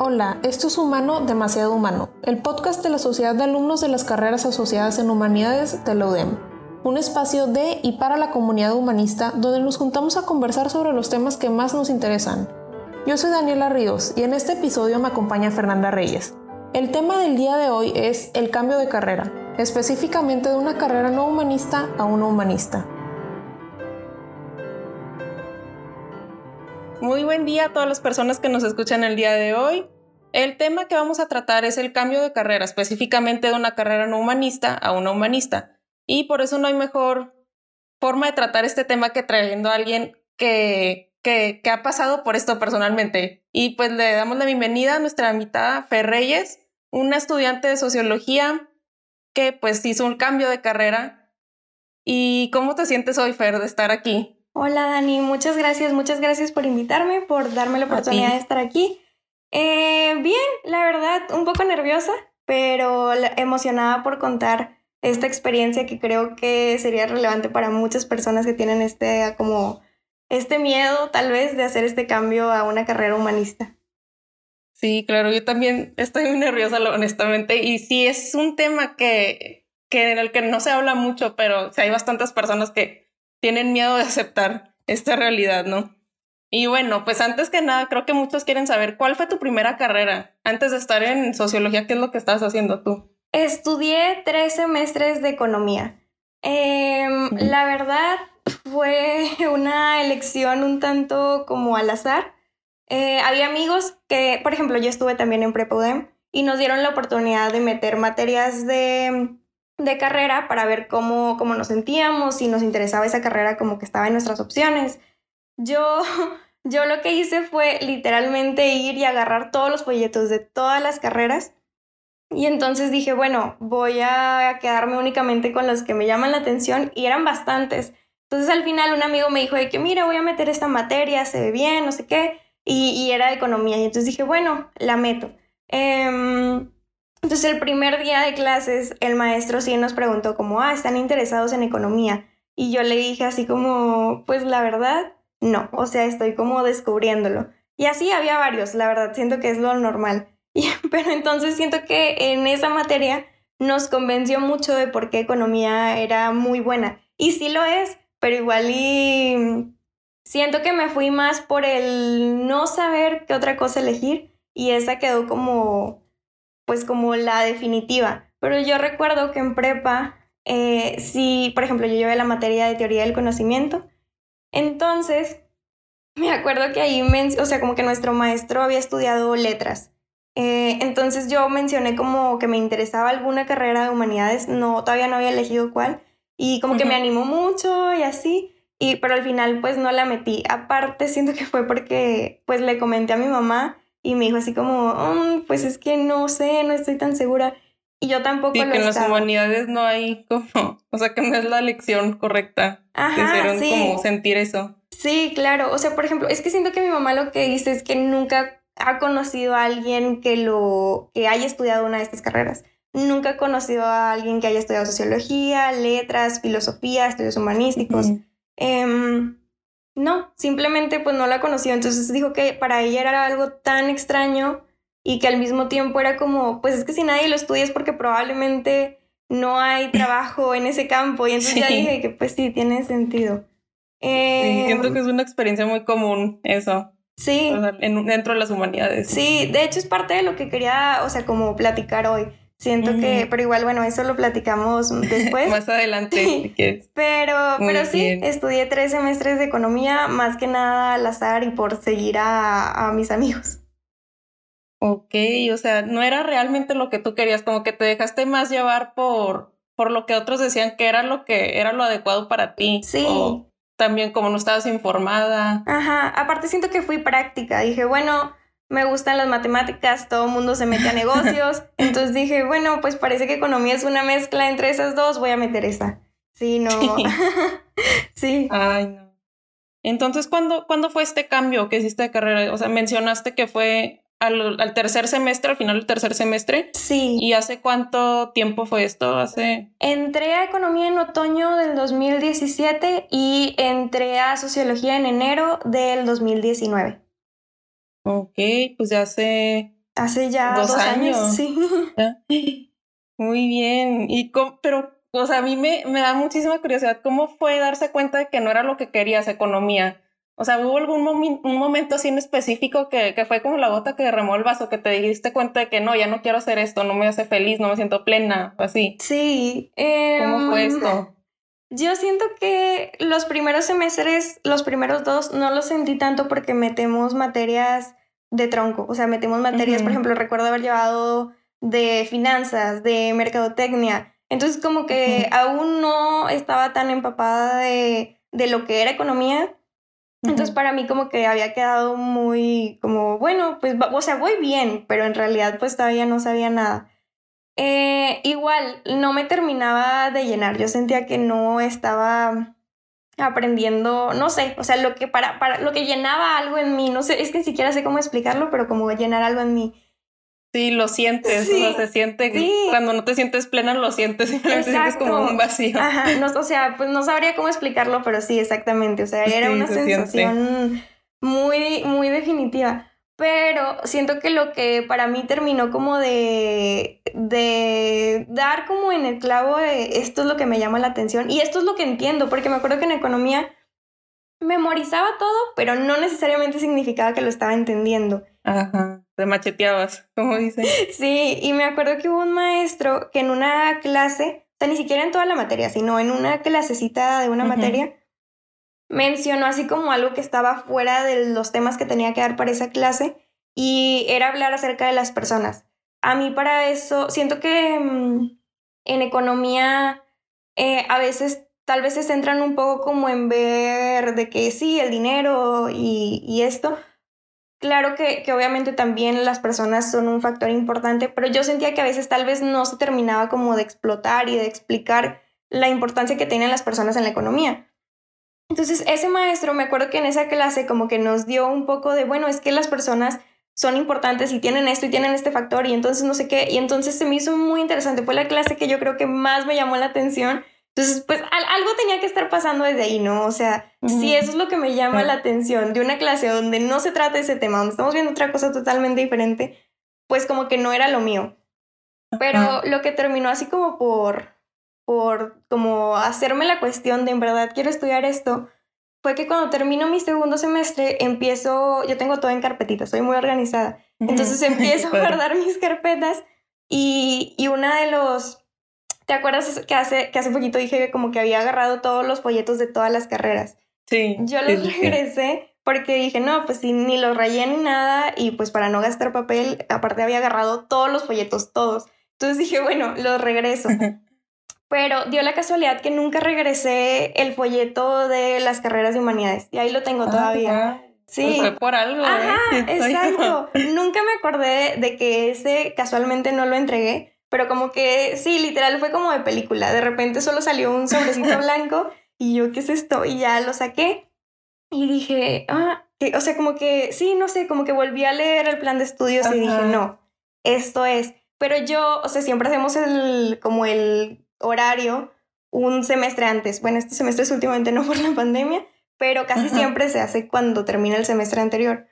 Hola, esto es Humano Demasiado Humano, el podcast de la Sociedad de Alumnos de las Carreras Asociadas en Humanidades de la UDEM, un espacio de y para la comunidad humanista donde nos juntamos a conversar sobre los temas que más nos interesan. Yo soy Daniela Ríos y en este episodio me acompaña Fernanda Reyes. El tema del día de hoy es el cambio de carrera, específicamente de una carrera no humanista a una humanista. Muy buen día a todas las personas que nos escuchan el día de hoy. El tema que vamos a tratar es el cambio de carrera, específicamente de una carrera no humanista a una humanista. Y por eso no hay mejor forma de tratar este tema que trayendo a alguien que, ha pasado por esto personalmente. Y pues le damos la bienvenida a nuestra invitada Fer Reyes, una estudiante de sociología que pues hizo un cambio de carrera. ¿Y cómo te sientes hoy, Fer, de estar aquí? Hola Dani, muchas gracias, muchas gracias por invitarme, por darme la oportunidad de estar aquí. Eh, bien, la verdad, un poco nerviosa, pero emocionada por contar esta experiencia que creo que sería relevante para muchas personas que tienen este como este miedo tal vez de hacer este cambio a una carrera humanista. Sí, claro, yo también estoy muy nerviosa, honestamente, y sí es un tema que, que en el que no se habla mucho, pero hay bastantes personas que tienen miedo de aceptar esta realidad, ¿no? Y bueno, pues antes que nada, creo que muchos quieren saber cuál fue tu primera carrera. Antes de estar en sociología, ¿qué es lo que estabas haciendo tú? Estudié tres semestres de economía. Em, la verdad fue una elección un tanto como al azar. Eh, había amigos que, por ejemplo, yo estuve también en Prepodem y nos dieron la oportunidad de meter materias de de carrera para ver cómo, cómo nos sentíamos, si nos interesaba esa carrera como que estaba en nuestras opciones. Yo, yo lo que hice fue literalmente ir y agarrar todos los folletos de todas las carreras y entonces dije, bueno, voy a quedarme únicamente con los que me llaman la atención y eran bastantes. Entonces al final un amigo me dijo de que mira, voy a meter esta materia, se ve bien, no sé qué, y, y era economía. Y entonces dije, bueno, la meto. Eh, entonces el primer día de clases el maestro sí nos preguntó como, ah, ¿están interesados en economía? Y yo le dije así como, pues la verdad, no, o sea, estoy como descubriéndolo. Y así había varios, la verdad, siento que es lo normal. pero entonces siento que en esa materia nos convenció mucho de por qué economía era muy buena. Y sí lo es, pero igual y siento que me fui más por el no saber qué otra cosa elegir y esa quedó como pues como la definitiva. Pero yo recuerdo que en prepa, eh, si, por ejemplo, yo llevé la materia de teoría del conocimiento, entonces me acuerdo que ahí, o sea, como que nuestro maestro había estudiado letras. Eh, entonces yo mencioné como que me interesaba alguna carrera de humanidades, no, todavía no había elegido cuál, y como que me animó mucho y así, y, pero al final pues no la metí. Aparte siento que fue porque pues le comenté a mi mamá y me dijo así como, mm, pues es que no sé, no estoy tan segura. Y yo tampoco sí, que en las humanidades no hay como, o sea, que no es la lección correcta. Ajá, sí. como sentir eso. Sí, claro. O sea, por ejemplo, es que siento que mi mamá lo que dice es que nunca ha conocido a alguien que lo, que haya estudiado una de estas carreras. Nunca ha conocido a alguien que haya estudiado sociología, letras, filosofía, estudios humanísticos. No, simplemente pues no la conoció, entonces dijo que para ella era algo tan extraño y que al mismo tiempo era como, pues es que si nadie lo estudia es porque probablemente no hay trabajo en ese campo y entonces ya dije que pues sí, tiene sentido. siento em, que es una experiencia muy común eso. Sí. dentro de las humanidades. Sí, de hecho es parte de lo que quería, o sea, como platicar hoy. Siento que, pero igual, bueno, eso lo platicamos después. más adelante, si. Pero, pero sí, estudié tres semestres de economía, más que nada al azar y por seguir a, a mis amigos. Ok, o sea, no era realmente lo que tú querías, como que te dejaste más llevar por, por lo que otros decían que era lo que era lo adecuado para ti. Sí. O también como no estabas informada. Ajá, aparte siento que fui práctica, dije, bueno, me gustan las matemáticas, todo el mundo se mete a negocios. Entonces dije, bueno, pues parece que economía es una mezcla entre esas dos, voy a meter esa. Sí, no. sí. Ay, no. Entonces, ¿cuándo, ¿cuándo fue este cambio que hiciste de carrera? O sea, mencionaste que fue al, al, tercer semestre, al final del tercer semestre. Sí. ¿Y hace cuánto tiempo fue esto? Hace... Entré a economía en otoño del 2017 y entré a sociología en enero del 2019. Ok, pues ya hace hace ya dos, años. Sí. Muy bien. Y pero, o sea, a mí me, me da muchísima curiosidad, ¿cómo fue darse cuenta de que no era lo que querías, economía? O sea, ¿hubo algún un momento así en específico que, que, fue como la gota que derramó el vaso, que te diste cuenta de que no, ya no quiero hacer esto, no me hace feliz, no me siento plena, o así? Sí. ¿Cómo fue em, esto? Yo siento que los primeros semestres, los primeros dos, no los sentí tanto porque metemos materias de tronco, o sea, metemos materias, por ejemplo, recuerdo haber llevado de finanzas, de mercadotecnia, entonces como que aún no estaba tan empapada de, de lo que era economía, entonces para mí como que había quedado muy como, bueno, pues, o sea, voy bien, pero en realidad pues todavía no sabía nada. Eh, igual, no me terminaba de llenar, yo sentía que no estaba aprendiendo, no sé, o sea, lo que para, para lo que llenaba algo en mí, no sé, es que ni siquiera sé cómo explicarlo, pero como llenar algo en mí. Sí, lo sientes, o se siente, cuando no te sientes plena lo sientes, simplemente sientes como un vacío. Ajá, o sea, pues no sabría cómo explicarlo, pero sí, exactamente, o sea, era una sensación muy, muy definitiva. Pero siento que lo que para mí terminó como de, de dar como en el clavo de esto es lo que me llama la atención y esto es lo que entiendo, porque me acuerdo que en economía memorizaba todo, pero no necesariamente significaba que lo estaba entendiendo. Ajá, te macheteabas, como dicen. Sí, y me acuerdo que hubo un maestro que en una clase, o sea, ni siquiera en toda la materia, sino en una clasecita de una materia, mencionó así como algo que estaba fuera de los temas que tenía que dar para esa clase y era hablar acerca de las personas. A mí para eso, siento que mm, en economía eh, a veces tal vez se centran un poco como en ver de que sí, el dinero y, y esto, Claro que, que, obviamente también las personas son un factor importante, pero yo sentía que a veces tal vez no se terminaba como de explotar y de explicar la importancia que tienen las personas en la economía. Entonces, ese maestro, me acuerdo que en esa clase como que nos dio un poco de, bueno, es que las personas son importantes y tienen esto y tienen este factor y entonces no sé qué, y entonces se me hizo muy interesante, fue la clase que yo creo que más me llamó la atención. Entonces, pues algo tenía que estar pasando desde ahí, ¿no? O sea, si eso es lo que me llama la atención de una clase donde no se trata ese tema, donde estamos viendo otra cosa totalmente diferente, pues como que no era lo mío. Pero lo que terminó así como por, por como hacerme la cuestión de en verdad quiero estudiar esto, fue que cuando termino mi segundo semestre empiezo, yo tengo todo en carpetitas, soy muy organizada. Entonces empiezo a guardar mis carpetas y, y una de los ¿Te acuerdas que hace, que hace poquito dije como que había agarrado todos los folletos de todas las carreras? Sí. Yo los regresé porque dije, no, pues sí, ni los rayé ni nada y pues para no gastar papel, aparte había agarrado todos los folletos, todos. Entonces dije, bueno, los regreso. Pero dio la casualidad que nunca regresé el folleto de las carreras de humanidades y ahí lo tengo ah, todavía. Sí. Pues fue por algo. ¿eh? Ajá, exacto. nunca me acordé de que ese casualmente no lo entregué pero como que sí, literal fue como de película. De repente solo salió un sobrecito blanco y yo, ¿qué es esto? Y ya lo saqué y dije, ah, que, o sea, como que sí, no sé, como que volví a leer el plan de estudios y dije, no, esto es. Pero yo, o sea, siempre hacemos el, como el horario un semestre antes. Bueno, este semestre es últimamente no por la pandemia, pero casi siempre se hace cuando termina el semestre anterior.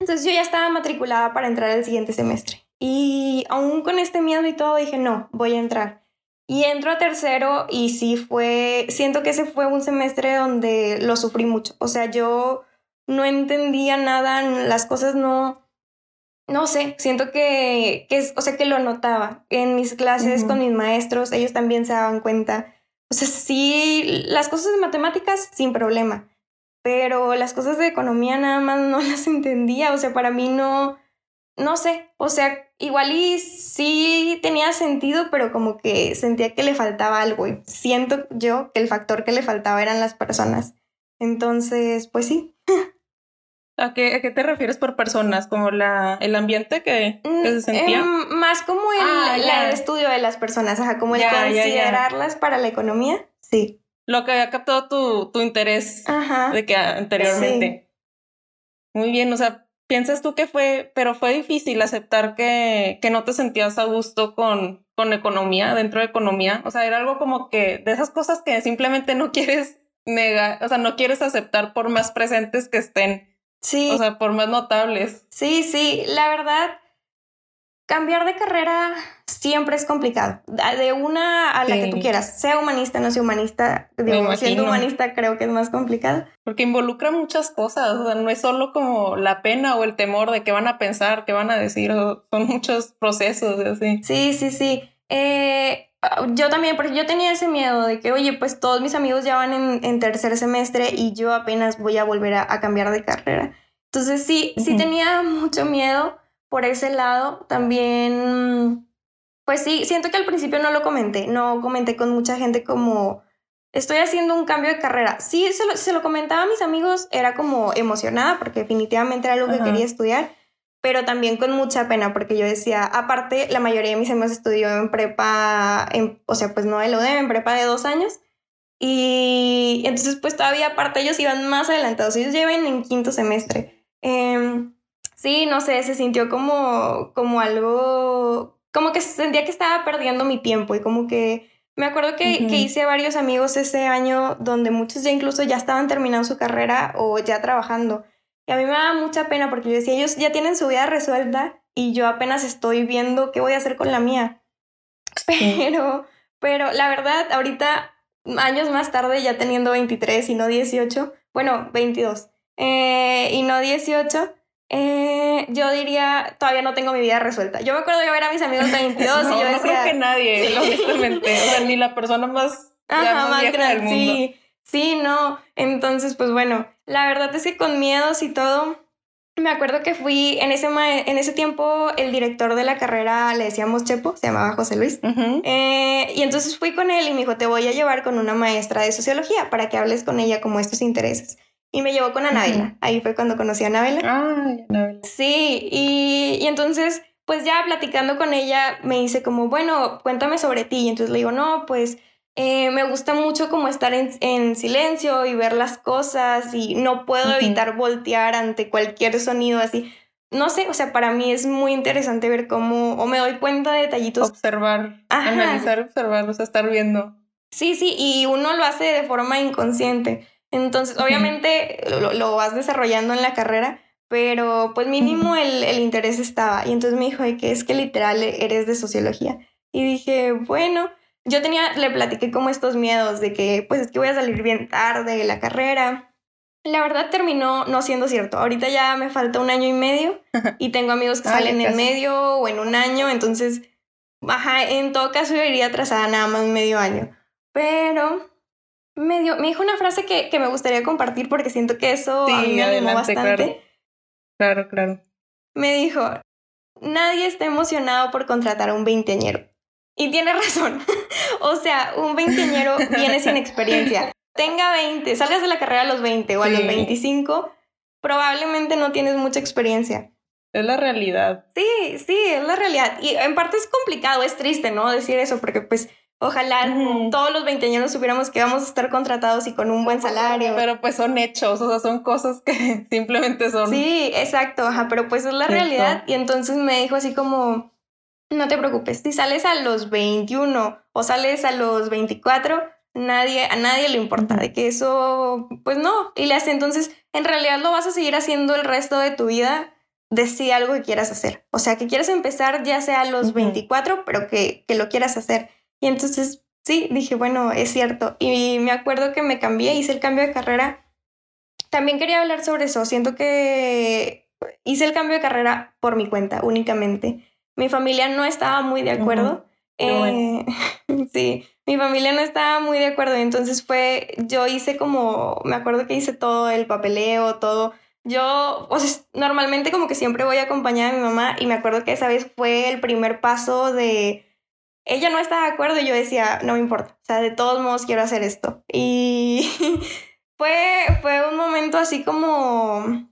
Entonces yo ya estaba matriculada para entrar al siguiente semestre. Y aún con este miedo y todo dije, no, voy a entrar. Y entro a tercero y sí fue, siento que ese fue un semestre donde lo sufrí mucho. O sea, yo no entendía nada, las cosas no, no sé, siento que, que o sea, que lo notaba en mis clases con mis maestros, ellos también se daban cuenta. O sea, sí, las cosas de matemáticas sin problema, pero las cosas de economía nada más no las entendía. O sea, para mí no, no sé, o sea, igual y sí tenía sentido, pero como que sentía que le faltaba algo y siento yo que el factor que le faltaba eran las personas. Entonces, pues sí. ¿A qué, a qué te refieres por personas? ¿Como la, el ambiente que, que se sentía? Em, más como el, ah, estudio de las personas, ajá, como el considerarlas para la economía, sí. Lo que había captado tu, tu interés de que anteriormente. Muy bien, o sea, ¿Piensas tú que fue, pero fue difícil aceptar que, que no te sentías a gusto con, con economía, dentro de economía? O sea, era algo como que de esas cosas que simplemente no quieres negar, o sea, no quieres aceptar por más presentes que estén. Sí. O sea, por más notables. Sí, sí, la verdad, cambiar de carrera siempre es complicado. De una a la que tú quieras, sea humanista, no sea humanista. Digo, siendo humanista creo que es más complicado. Porque involucra muchas cosas, o sea, no es solo como la pena o el temor de qué van a pensar, qué van a decir, son muchos procesos así. Sí, sí, sí. Eh, yo también, porque yo tenía ese miedo de que, oye, pues todos mis amigos ya van en, tercer semestre y yo apenas voy a volver a, cambiar de carrera. Entonces sí, sí tenía mucho miedo por ese lado. También, pues sí, siento que al principio no lo comenté, no comenté con mucha gente como, estoy haciendo un cambio de carrera. Sí, se lo, se lo comentaba a mis amigos, era como emocionada porque definitivamente era algo que quería estudiar, pero también con mucha pena porque yo decía, aparte, la mayoría de mis amigos estudió en prepa, en, o sea, pues no de lo en prepa de dos años. Y entonces, pues todavía aparte ellos iban más adelantados, ellos llevan en quinto semestre. Eh, Sí, no sé, se sintió como, como algo, como que sentía que estaba perdiendo mi tiempo y como que me acuerdo que, que, hice varios amigos ese año donde muchos ya incluso ya estaban terminando su carrera o ya trabajando. Y a mí me da mucha pena porque yo decía, ellos ya tienen su vida resuelta y yo apenas estoy viendo qué voy a hacer con la mía. Pero, pero la verdad, ahorita, años más tarde, ya teniendo 23 y no 18, bueno, 22 eh, y no 18, eh, yo diría, todavía no tengo mi vida resuelta. Yo me acuerdo de ver a mis amigos de 22 y yo decía... No creo que nadie, honestamente. o sea, ni la persona más, Ajá, más, vieja del mundo. Sí, sí, no. Entonces, pues bueno, la verdad es que con miedos y todo, me acuerdo que fui, en ese, en ese tiempo el director de la carrera le decíamos Chepo, se llamaba José Luis. Eh, y entonces fui con él y me dijo, te voy a llevar con una maestra de sociología para que hables con ella como estos intereses. Y me llevó con Anabela. Ahí fue cuando conocí a Anabela. Ah, Anabela. Sí, y, y, entonces, pues ya platicando con ella, me dice como, bueno, cuéntame sobre ti. Y entonces le digo, no, pues eh, me gusta mucho como estar en, en, silencio y ver las cosas y no puedo evitar voltear ante cualquier sonido así. No sé, o sea, para mí es muy interesante ver cómo, o me doy cuenta de detallitos. Observar, analizar, observar, o sea, estar viendo. Sí, sí, y uno lo hace de forma inconsciente. Entonces, obviamente lo, vas desarrollando en la carrera, pero pues mínimo el, el, interés estaba. Y entonces me dijo que es que literal eres de sociología. Y dije, bueno, yo tenía, le platiqué como estos miedos de que pues es que voy a salir bien tarde de la carrera. La verdad terminó no siendo cierto. Ahorita ya me falta un año y medio y tengo amigos que salen en medio o en un año, entonces, ajá, en todo caso yo iría atrasada nada más medio año. Pero me, dio, me dijo una frase que, que, me gustaría compartir porque siento que eso a mí me animó bastante. Claro. claro, Me dijo, nadie está emocionado por contratar a un veinteañero. Y tiene razón. o sea, un veinteañero viene sin experiencia. Tenga 20, salgas de la carrera a los 20 o a los 25, probablemente no tienes mucha experiencia. Es la realidad. Sí, sí, es la realidad. Y en parte es complicado, es triste, ¿no? Decir eso, porque pues Ojalá todos los veinteañeros supiéramos que vamos a estar contratados y con un buen salario. Pero pues son hechos, o sea, son cosas que simplemente son. Sí, exacto, ajá, pero pues es la realidad. Y entonces me dijo así como, no te preocupes, si sales a los 21 o sales a los 24, nadie, a nadie le importa, de que eso, pues no. Y le hace entonces, en realidad lo vas a seguir haciendo el resto de tu vida de si algo que quieras hacer. O sea, que quieras empezar ya sea a los 24, pero que, que lo quieras hacer. Y entonces, sí, dije, bueno, es cierto. Y me acuerdo que me cambié, hice el cambio de carrera. También quería hablar sobre eso. Siento que hice el cambio de carrera por mi cuenta, únicamente. Mi familia no estaba muy de acuerdo. Eh, sí, mi familia no estaba muy de acuerdo. Entonces fue, yo hice como, me acuerdo que hice todo el papeleo, todo. Yo, o sea, normalmente como que siempre voy acompañada de mi mamá y me acuerdo que esa vez fue el primer paso de ella no estaba de acuerdo y yo decía, no me importa, o sea, de todos modos quiero hacer esto. Y fue, fue un momento así como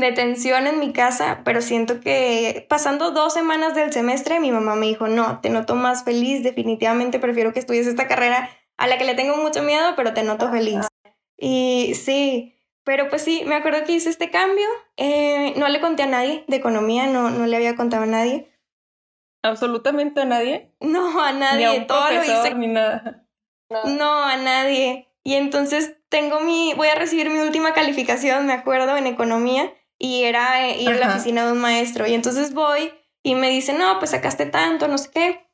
de tensión en mi casa, pero siento que pasando dos semanas del semestre, mi mamá me dijo, no, te noto más feliz, definitivamente prefiero que estudies esta carrera a la que le tengo mucho miedo, pero te noto feliz. Y sí, pero pues sí, me acuerdo que hice este cambio, eh, no le conté a nadie de economía, no, no le había contado a nadie. ¿Absolutamente a nadie? No, a nadie. Ni a Todo profesor, ni nada. No. a nadie. Y entonces tengo mi, voy a recibir mi última calificación, me acuerdo, en economía, y era eh, ir a la oficina de un maestro. Y entonces voy y me dice, no, pues sacaste tanto, no sé qué.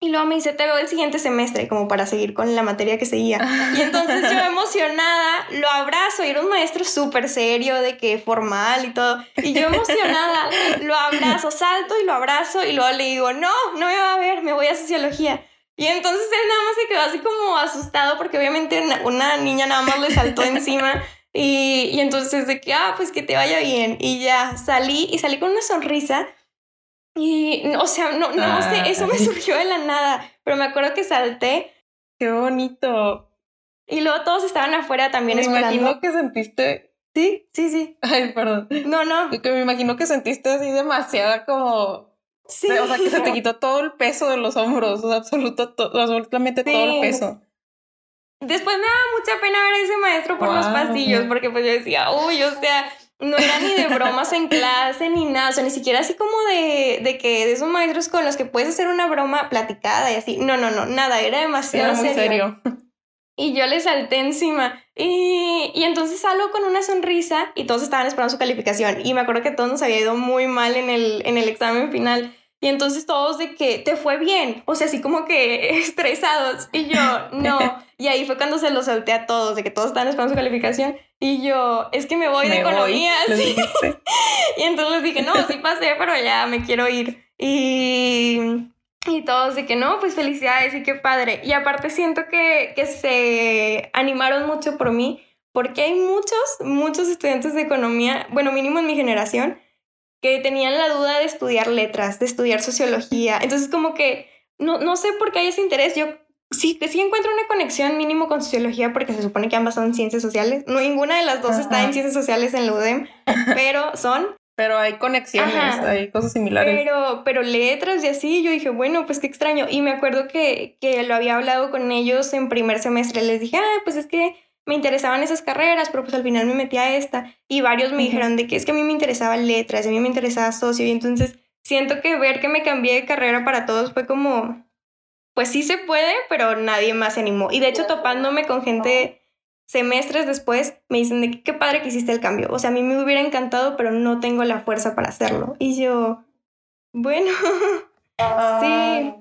Y luego me dice, te veo el siguiente semestre, como para seguir con la materia que seguía. Y entonces yo emocionada lo abrazo y era un maestro súper serio, de que formal y todo. Y yo emocionada lo abrazo, salto y lo abrazo y luego le digo, no, no me va a ver, me voy a sociología. Y entonces él nada más se quedó así como asustado porque obviamente una niña nada más le saltó encima. Y, y entonces de que, ah, pues que te vaya bien. Y ya salí y salí con una sonrisa y, o sea, no, no sé, eso me surgió de la nada, pero me acuerdo que salté. Qué bonito. Y luego todos estaban afuera también me esperando. Me imagino que sentiste. Sí, sí, sí. Ay, perdón. No, no. Que me imagino que sentiste así demasiada como. Sí. O sea, que se te quitó todo el peso de los hombros, o sea, absoluto, absolutamente todo el peso. Después me daba mucha pena ver a ese maestro por los pasillos, porque pues yo decía, uy, o sea, no era ni de bromas en clase ni nada, o sea, ni siquiera así como de, de que de esos maestros con los que puedes hacer una broma platicada y así. No, no, no, nada, era demasiado era muy serio. Y yo le salté encima. Y, y, entonces salgo con una sonrisa y todos estaban esperando su calificación. Y me acuerdo que todos nos había ido muy mal en el, en el examen final. Y entonces todos de que te fue bien, o sea, así como que estresados. Y yo, no. Y ahí fue cuando se lo solté a todos, de que todos estaban esperando su calificación. Y yo, es que me voy de economía. ¿sí? y entonces les dije, no, sí pasé, pero ya me quiero ir. Y, y todos de que no, pues felicidades y qué padre. Y aparte siento que, que se animaron mucho por mí, porque hay muchos, muchos estudiantes de economía, bueno, mínimo en mi generación, que tenían la duda de estudiar letras, de estudiar sociología. Entonces, como que no, no sé por qué hay ese interés. Yo sí, sí encuentro una conexión mínimo con sociología porque se supone que ambas son ciencias sociales. No, ninguna de las dos está en ciencias sociales en la UDEM, pero son. Pero hay conexiones, hay cosas similares. Pero, pero letras y así, yo dije, bueno, pues qué extraño. Y me acuerdo que, que lo había hablado con ellos en primer semestre. Les dije, ah, pues es que me interesaban esas carreras, pero pues al final me metí a esta y varios me dijeron de que es que a mí me interesaba letras, a mí me interesaba socio y entonces siento que ver que me cambié de carrera para todos fue como, pues sí se puede, pero nadie más se animó. Y de hecho topándome con gente semestres después, me dicen de que qué padre que hiciste el cambio. O sea, a mí me hubiera encantado, pero no tengo la fuerza para hacerlo. Y yo, bueno, sí.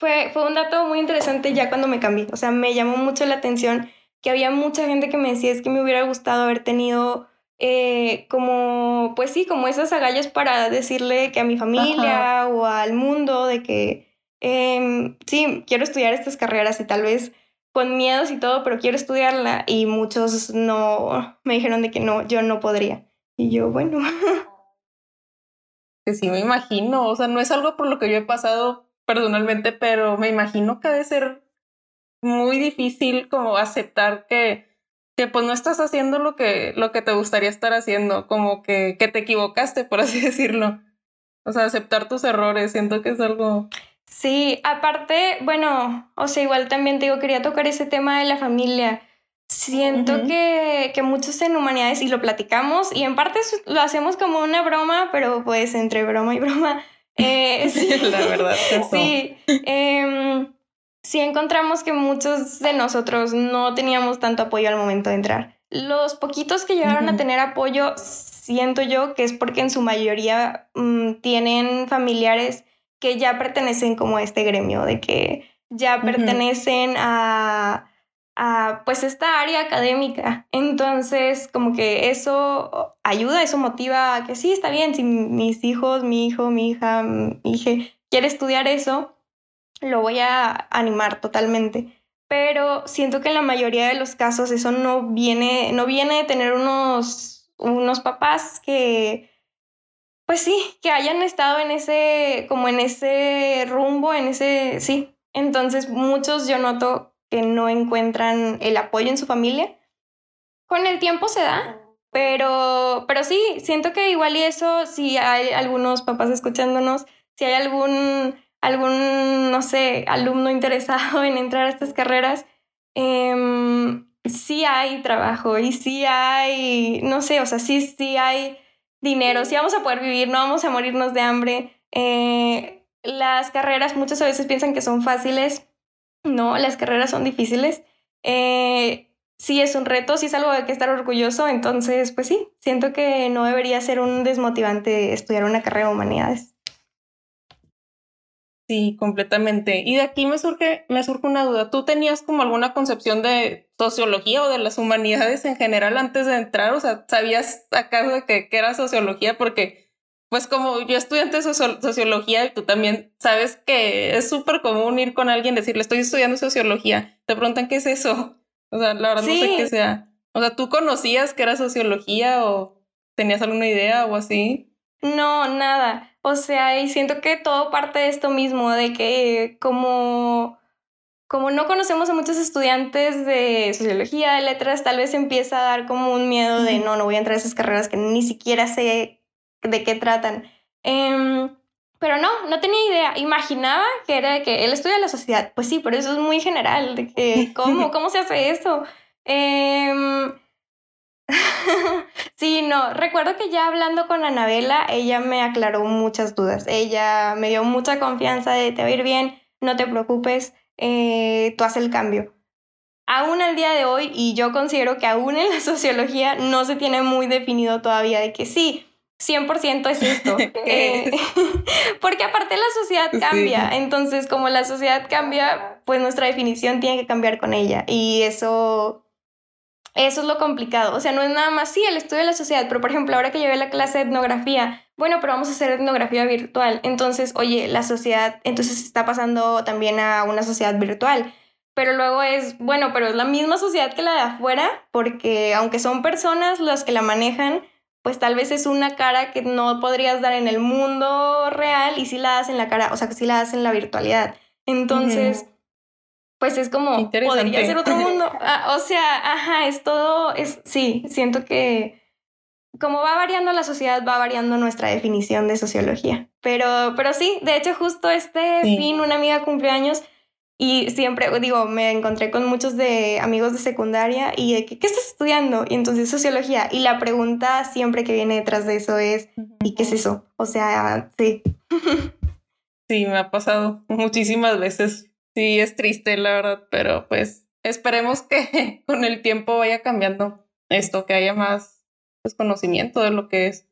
Fue, fue un dato muy interesante ya cuando me cambié. O sea, me llamó mucho la atención que había mucha gente que me decía es que me hubiera gustado haber tenido eh, como, pues sí, como esas agallas para decirle que a mi familia o al mundo de que em, sí, quiero estudiar estas carreras y tal vez con miedos y todo, pero quiero estudiarla y muchos no me dijeron de que no, yo no podría. Y yo, bueno. Que sí, me imagino, o sea, no es algo por lo que yo he pasado personalmente, pero me imagino que debe ser muy difícil como aceptar que, que pues no estás haciendo lo que, lo que te gustaría estar haciendo, como que, que te equivocaste, por así decirlo. O sea, aceptar tus errores, siento que es algo... Sí, aparte, bueno, o sea, igual también te digo, quería tocar ese tema de la familia. Siento que, que muchos en humanidades, y lo platicamos, y en parte lo hacemos como una broma, pero pues entre broma y broma. Eh, sí, la verdad. Sí. Eh, sí encontramos que muchos de nosotros no teníamos tanto apoyo al momento de entrar. Los poquitos que llegaron a tener apoyo, siento yo que es porque en su mayoría mm, tienen familiares que ya pertenecen como a este gremio, de que ya pertenecen a, a pues esta área académica. Entonces, como que eso ayuda, eso motiva a que sí, está bien, si mis hijos, mi hijo, mi hija, mi hija quiere estudiar eso, lo voy a animar totalmente. Pero siento que en la mayoría de los casos eso no viene, no viene de tener unos, unos papás que, pues sí, que hayan estado en ese, como en ese rumbo, en ese, sí. Entonces muchos yo noto que no encuentran el apoyo en su familia. Con el tiempo se da, pero, pero sí, siento que igual y eso, si hay algunos papás escuchándonos, si hay algún algún, no sé, alumno interesado en entrar a estas carreras, eh, sí hay trabajo y sí hay, no sé, o sea, sí, sí hay dinero, sí vamos a poder vivir, no vamos a morirnos de hambre. Eh, las carreras muchas veces piensan que son fáciles, no, las carreras son difíciles. Eh, sí es un reto, sí es algo de que estar orgulloso, entonces, pues sí, siento que no debería ser un desmotivante estudiar una carrera de humanidades. Sí, completamente. Y de aquí me surge, me surge una duda. ¿Tú tenías como alguna concepción de sociología o de las humanidades en general antes de entrar? O sea, ¿sabías acaso de que, que era sociología? Porque, pues como yo estudiante de sociología y tú también sabes que es súper común ir con alguien y decirle, estoy estudiando sociología. Te preguntan qué es eso. O sea, la verdad no sé qué sea. O sea, ¿tú conocías que era sociología o tenías alguna idea o así? No, nada. O sea, y siento que todo parte de esto mismo, de que como, como no conocemos a muchos estudiantes de sociología, de letras, tal vez empieza a dar como un miedo de no, no voy a entrar a esas carreras que ni siquiera sé de qué tratan. Em, pero no, no tenía idea. Imaginaba que era de que él estudia la sociedad. Pues sí, pero eso es muy general, de que cómo, cómo se hace eso. Eh, sí, no, recuerdo que ya hablando con Anabela, ella me aclaró muchas dudas. Ella me dio mucha confianza de te va a ir bien, no te preocupes, eh, tú haces el cambio. Aún al día de hoy, y yo considero que aún en la sociología no se tiene muy definido todavía de que sí, 100% es esto. Eh, porque aparte la sociedad cambia, entonces como la sociedad cambia, pues nuestra definición tiene que cambiar con ella. Y eso eso es lo complicado. O sea, no es nada más, sí, el estudio de la sociedad, pero por ejemplo, ahora que llevé la clase de etnografía, bueno, pero vamos a hacer etnografía virtual. Entonces, oye, la sociedad, entonces está pasando también a una sociedad virtual. Pero luego es, bueno, pero es la misma sociedad que la de afuera, porque aunque son personas las que la manejan, pues tal vez es una cara que no podrías dar en el mundo real y sí la das en la cara, o sea, que sí la das en la virtualidad. Entonces, pues es como, podría ser otro mundo. Ah, o sea, ajá, es todo, es, sí, siento que como va variando la sociedad, va variando nuestra definición de sociología. Pero, pero sí, de hecho, justo este fin, una amiga cumpleaños y siempre, digo, me encontré con muchos de amigos de secundaria y de que, ¿qué estás estudiando? Y entonces sociología. Y la pregunta siempre que viene detrás de eso es, ¿y qué es eso? O sea, sí. Sí, me ha pasado muchísimas veces Sí, es triste, la verdad, pero pues esperemos que con el tiempo vaya cambiando esto, que haya más pues, conocimiento de lo que es.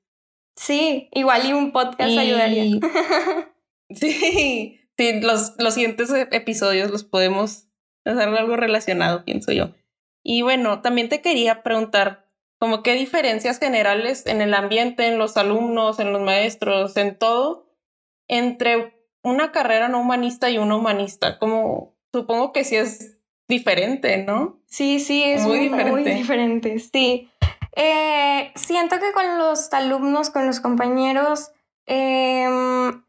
Sí, igual y un podcast ayudaría. sí, sí, los, los siguientes e, episodios los podemos hacer algo relacionado, pienso yo. Y bueno, también te quería preguntar, como qué diferencias generales en el ambiente, en los alumnos, en los maestros, en todo, entre una carrera no humanista y una humanista, como supongo que sí es diferente, ¿no? Sí, sí, es muy, diferente. Muy diferente, sí. Eh, siento que con los alumnos, con los compañeros, em,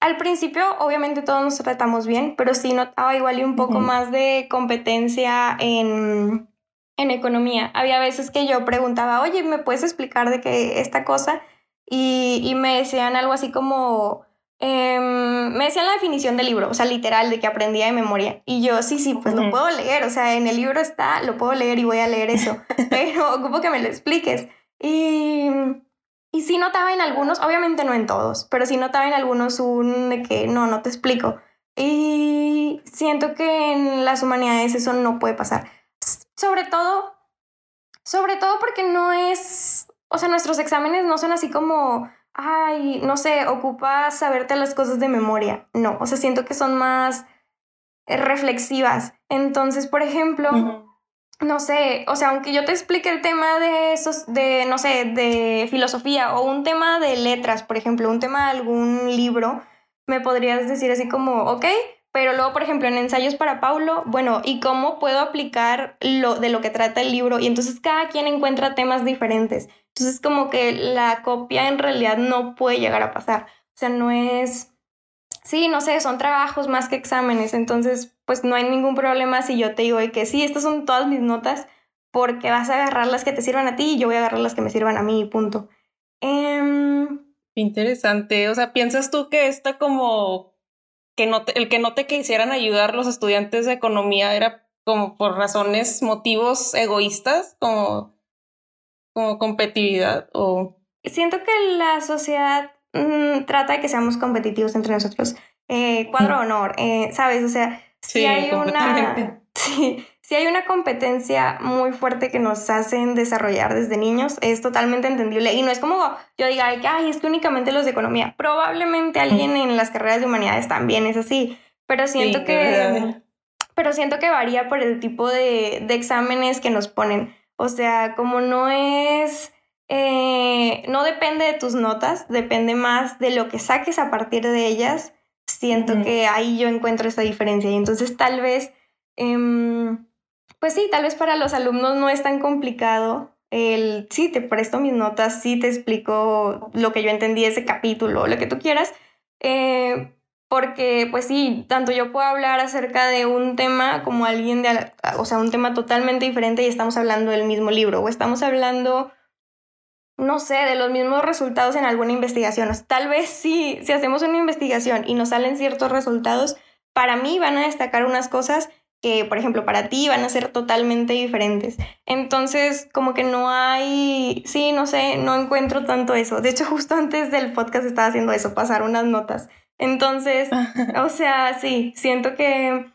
al principio obviamente todos nos tratamos bien, pero sí notaba igual y un poco más de competencia en, en economía. Había veces que yo preguntaba, oye, ¿me puedes explicar de qué esta cosa? Y, y me decían algo así como, Em, me decían la definición del libro, o sea, literal, de que aprendía de memoria. Y yo, sí, sí, pues lo puedo leer, o sea, en el libro está, lo puedo leer y voy a leer eso, pero ocupo que me lo expliques. Y, y sí notaba en algunos, obviamente no en todos, pero sí notaba en algunos un de que no, no te explico. Y siento que en las humanidades eso no puede pasar. Sobre todo, sobre todo porque no es, o sea, nuestros exámenes no son así como ay, no sé, ocupas saberte las cosas de memoria. No, o sea, siento que son más eh, reflexivas. Entonces, por ejemplo, no sé, o sea, aunque yo te explique el tema de esos, de, no sé, de filosofía o un tema de letras, por ejemplo, un tema de algún libro, me podrías decir así como, ok, pero luego, por ejemplo, en ensayos para Paulo, bueno, ¿y cómo puedo aplicar lo de lo que trata el libro? Y entonces cada quien encuentra temas diferentes. Entonces, como que la copia en realidad no puede llegar a pasar. O sea, no es. Sí, no sé, son trabajos más que exámenes. Entonces, pues no hay ningún problema si yo te digo que sí, estas son todas mis notas, porque vas a agarrar las que te sirvan a ti y yo voy a agarrar las que me sirvan a mí, punto. Em, Interesante. O sea, ¿piensas tú que esta como que no el que no te quisieran ayudar los estudiantes de economía era como por razones, motivos egoístas, como como competitividad o... Siento que la sociedad mm, trata de que seamos competitivos entre nosotros. Eh, cuadro honor, eh, ¿sabes? O sea, si hay una... si hay una competencia muy fuerte que nos hacen desarrollar desde niños, es totalmente entendible. Y no es como yo diga, ay, es que únicamente los de economía. Probablemente alguien en las carreras de humanidades también es así, pero siento que... Pero siento que varía por el tipo de, de exámenes que nos ponen. O sea, como no es... Eh, no depende de tus notas, depende más de lo que saques a partir de ellas. Siento que ahí yo encuentro esa diferencia. Y entonces tal vez... Em, pues sí, tal vez para los alumnos no es tan complicado el, sí, te presto mis notas, sí te explico lo que yo entendí ese capítulo, lo que tú quieras, eh, porque pues sí, tanto yo puedo hablar acerca de un tema como alguien de, o sea, un tema totalmente diferente y estamos hablando del mismo libro o estamos hablando, no sé, de los mismos resultados en alguna investigación. tal vez sí, si hacemos una investigación y nos salen ciertos resultados, para mí van a destacar unas cosas que, por ejemplo, para ti van a ser totalmente diferentes. Entonces, como que no hay, sí, no sé, no encuentro tanto eso. De hecho, justo antes del podcast estaba haciendo eso, pasar unas notas. Entonces, o sea, sí, siento que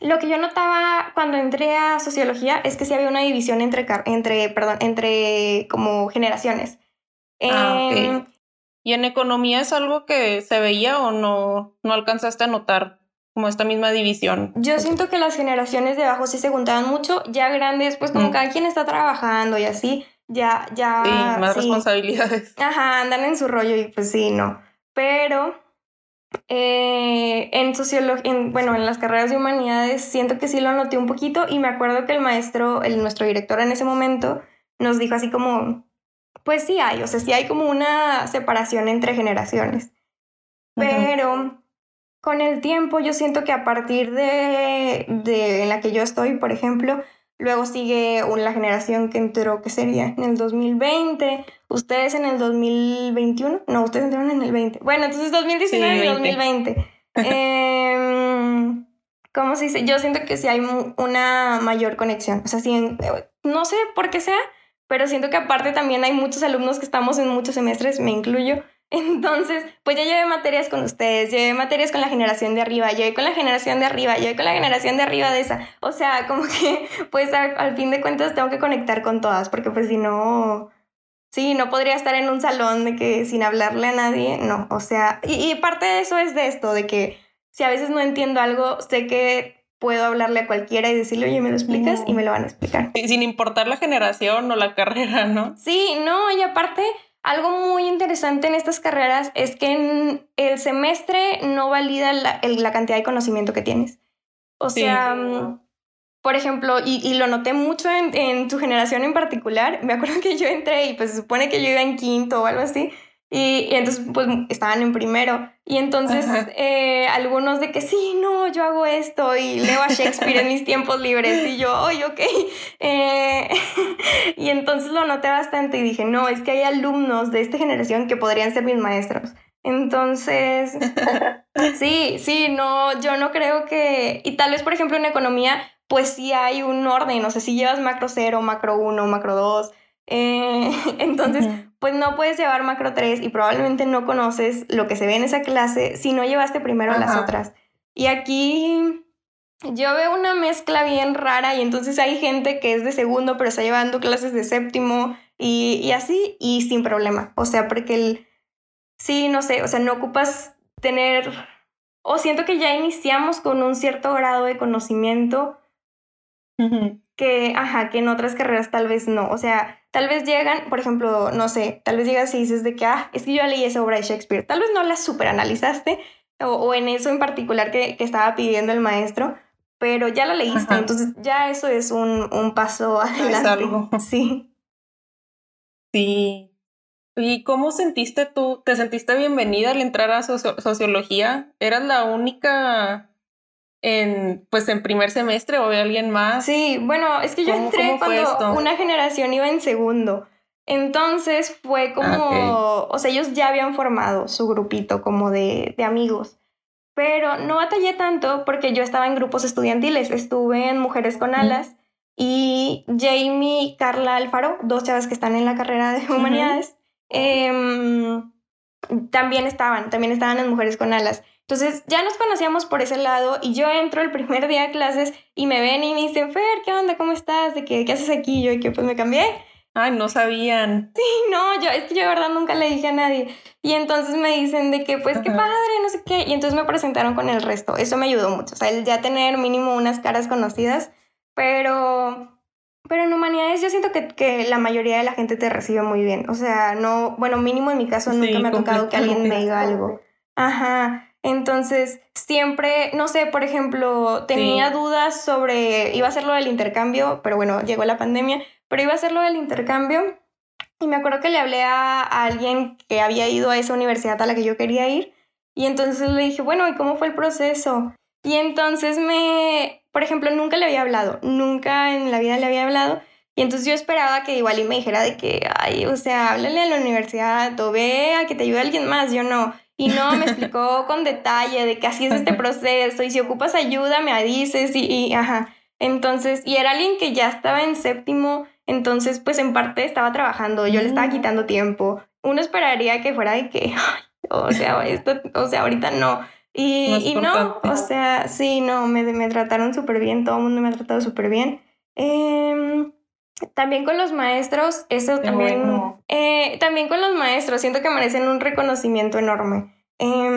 lo que yo notaba cuando entré a sociología es que sí había una división entre, entre perdón, entre como generaciones. Ah, em, ¿Y en economía es algo que se veía o no, no alcanzaste a notar? como esta misma división. Yo siento que las generaciones de abajo sí se juntaban mucho, ya grandes, pues como mm. cada quien está trabajando y así, ya, ya... Sí, más responsabilidades. Ajá, andan en su rollo y pues sí, no. Pero eh, en sociología, bueno, en las carreras de humanidades siento que sí lo noté un poquito y me acuerdo que el maestro, el, nuestro director en ese momento, nos dijo así como, pues sí hay, o sea, sí hay como una separación entre generaciones. Pero con el tiempo yo siento que a partir de, de en la que yo estoy, por ejemplo, luego sigue la generación que entró, que sería en el 2020, ustedes en el 2021, no, ustedes entraron en el 20. Bueno, entonces 2019 y 2020. Em, ¿Cómo se dice? Yo siento que sí hay una mayor conexión. O sea, sí, no sé por qué sea, pero siento que aparte también hay muchos alumnos que estamos en muchos semestres, me incluyo, entonces, pues ya llevé materias con ustedes, llevé materias con la generación de arriba, llevé con la generación de arriba, llevé con la generación de arriba de esa. O sea, como que, pues al, fin de cuentas tengo que conectar con todas, porque pues si no, sí, no podría estar en un salón de que sin hablarle a nadie, no. O sea, y, y parte de eso es de esto, de que si a veces no entiendo algo, sé que puedo hablarle a cualquiera y decirle, oye, ¿me lo explicas? Y me lo van a explicar. Sin importar la generación o la carrera, ¿no? Sí, no, y aparte algo muy interesante en estas carreras es que en el semestre no valida la, cantidad de conocimiento que tienes. O sea, mm, por ejemplo, y, lo noté mucho en, tu generación en particular, me acuerdo que yo entré y pues se supone que yo iba en quinto o algo así, y, entonces, pues estaban en primero. Y entonces, eh, algunos de que sí, no, yo hago esto y leo a Shakespeare en mis tiempos libres. Y yo, oye, ok. Eh, y entonces lo noté bastante y dije, no, es que hay alumnos de esta generación que podrían ser mis maestros. Entonces, sí, sí, no, yo no creo que. Y tal vez, por ejemplo, en economía, pues sí hay un orden. No sé si llevas macro 0, macro 1, macro 2. Eh, entonces, pues no puedes llevar macro 3 y probablemente no conoces lo que se ve en esa clase si no llevaste primero las otras. Y aquí yo veo una mezcla bien rara y entonces hay gente que es de segundo pero está llevando clases de séptimo y, y así y sin problema. O sea, porque el... Sí, no sé, o sea, no ocupas tener... O siento que ya iniciamos con un cierto grado de conocimiento que, ajá, que en otras carreras tal vez no. O sea, tal vez llegan, por ejemplo, no sé, tal vez llegas y dices de que, ah, es que yo leí esa obra de Shakespeare. Tal vez no la superanalizaste o, o en eso en particular que, que, estaba pidiendo el maestro, pero ya la leíste. Entonces ya eso es un, un paso adelante. Sí. Sí. ¿Y cómo sentiste tú? ¿Te sentiste bienvenida al entrar a sociología? ¿Eras la única en, pues en primer semestre o de alguien más? Sí, bueno, es que yo entré cuando una generación iba en segundo. Entonces fue como, ah, o sea, ellos ya habían formado su grupito como de, de amigos. Pero no batallé tanto porque yo estaba en grupos estudiantiles. Estuve en Mujeres con Alas y Jamie y Carla Alfaro, dos chavas que están en la carrera de humanidades, em, también estaban, también estaban las mujeres con alas. Entonces ya nos conocíamos por ese lado y yo entro el primer día a clases y me ven y me dicen, Fer, ¿qué onda? ¿Cómo estás? ¿De qué, qué haces aquí? Yo, y que pues me cambié. Ay, no sabían. Sí, no, yo, es que yo de verdad nunca le dije a nadie. Y entonces me dicen de que, pues, qué padre, no sé qué. Y entonces me presentaron con el resto. Eso me ayudó mucho. O sea, el ya tener mínimo unas caras conocidas. Pero pero en humanidades yo siento que, que, la mayoría de la gente te recibe muy bien. O sea, no, bueno, mínimo en mi caso nunca me ha tocado que alguien me diga algo. Ajá. Entonces, siempre, no sé, por ejemplo, tenía dudas sobre, iba a hacer lo del intercambio, pero bueno, llegó la pandemia, pero iba a hacer lo del intercambio y me acuerdo que le hablé a, a alguien que había ido a esa universidad a la que yo quería ir y entonces le dije, bueno, ¿y cómo fue el proceso? Y entonces me, por ejemplo, nunca le había hablado, nunca en la vida le había hablado. Y entonces yo esperaba que igual y me dijera de que, ay, o sea, háblale a la universidad o ve a que te ayude alguien más. Yo no. Y no, me explicó con detalle de que así es este proceso y si ocupas ayuda me dices y, y, ajá. Entonces, y era alguien que ya estaba en séptimo, entonces pues en parte estaba trabajando, yo le estaba mm. quitando tiempo. Uno esperaría que fuera de que, o sea, esto, o sea, ahorita no. Y, y no, o sea, sí, no, me, me trataron súper bien, todo el mundo me ha tratado súper bien. Eh, también con los maestros, eso también, eh, también con los maestros, siento que merecen un reconocimiento enorme. Eh,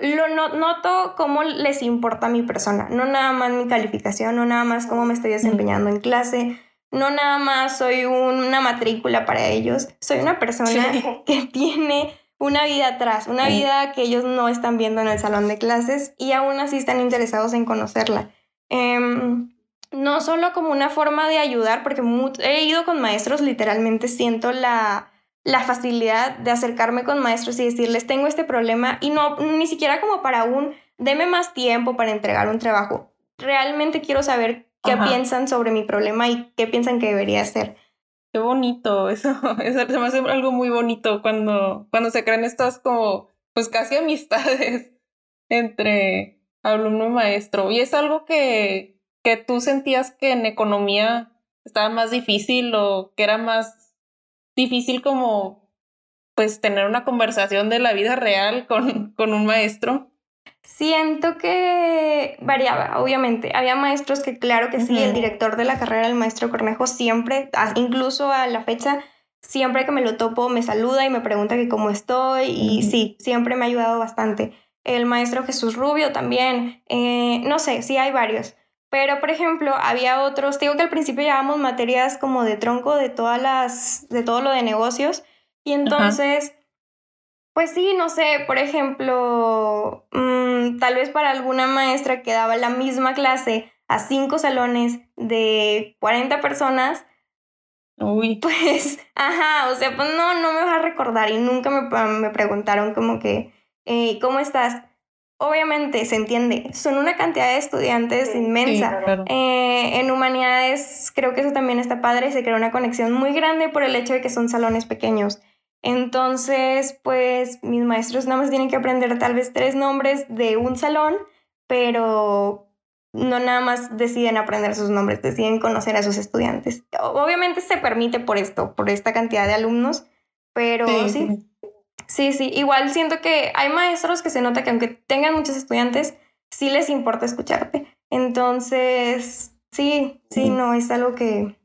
lo no, noto cómo les importa mi persona, no nada más mi calificación, no nada más cómo me estoy desempeñando en clase, no nada más soy una matrícula para ellos, soy una persona que tiene una vida atrás, una vida que ellos no están viendo en el salón de clases y aún así están interesados en conocerla. Em, no solo como una forma de ayudar, porque he ido con maestros, literalmente siento la, la facilidad de acercarme con maestros y decirles, tengo este problema y no, ni siquiera como para un, deme más tiempo para entregar un trabajo. Realmente quiero saber qué piensan sobre mi problema y qué piensan que debería hacer. Qué bonito, eso, eso se me hace algo muy bonito cuando, cuando se crean estas como, pues casi amistades entre alumno y maestro. Y es algo que, que tú sentías que en economía estaba más difícil o que era más difícil como, pues, tener una conversación de la vida real con, con un maestro. Siento que variaba, obviamente. Había maestros que, claro que sí, el director de la carrera, el maestro Cornejo, siempre, incluso a la fecha, siempre que me lo topo, me saluda y me pregunta que cómo estoy. Y sí, siempre me ha ayudado bastante. El maestro Jesús Rubio también. Eh, no sé, sí hay varios. Pero, por ejemplo, había otros, digo que al principio llevábamos materias como de tronco de todas las, de todo lo de negocios. Y entonces... Pues sí, no sé, por ejemplo, mm, tal vez para alguna maestra que daba la misma clase a cinco salones de 40 personas, Uy. pues, ajá, o sea, pues no, no me vas a recordar y nunca me, me preguntaron como que, eh, ¿cómo estás? Obviamente, se entiende, son una cantidad de estudiantes inmensa. Eh, en humanidades creo que eso también está padre, se crea una conexión muy grande por el hecho de que son salones pequeños. Entonces, pues mis maestros nada más tienen que aprender tal vez tres nombres de un salón, pero no nada más deciden aprender sus nombres, deciden conocer a sus estudiantes. Obviamente se permite por esto, por esta cantidad de alumnos, pero sí, sí, sí, Igual siento que hay maestros que se nota que aunque tengan muchos estudiantes, sí les importa escucharte. Entonces, sí, sí, no, es algo que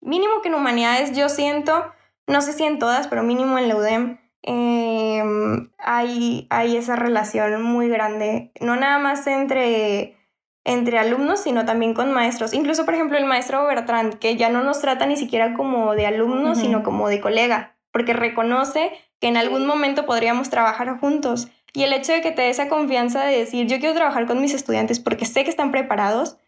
mínimo que en humanidades yo siento no sé si en todas, pero mínimo en la UDEM, em, hay, hay esa relación muy grande, no nada más entre, entre alumnos, sino también con maestros. Incluso, por ejemplo, el maestro Bertrand, que ya no nos trata ni siquiera como de alumnos, sino como de colega, porque reconoce que en algún momento podríamos trabajar juntos. Y el hecho de que te dé esa confianza de decir, yo quiero trabajar con mis estudiantes porque sé que están preparados,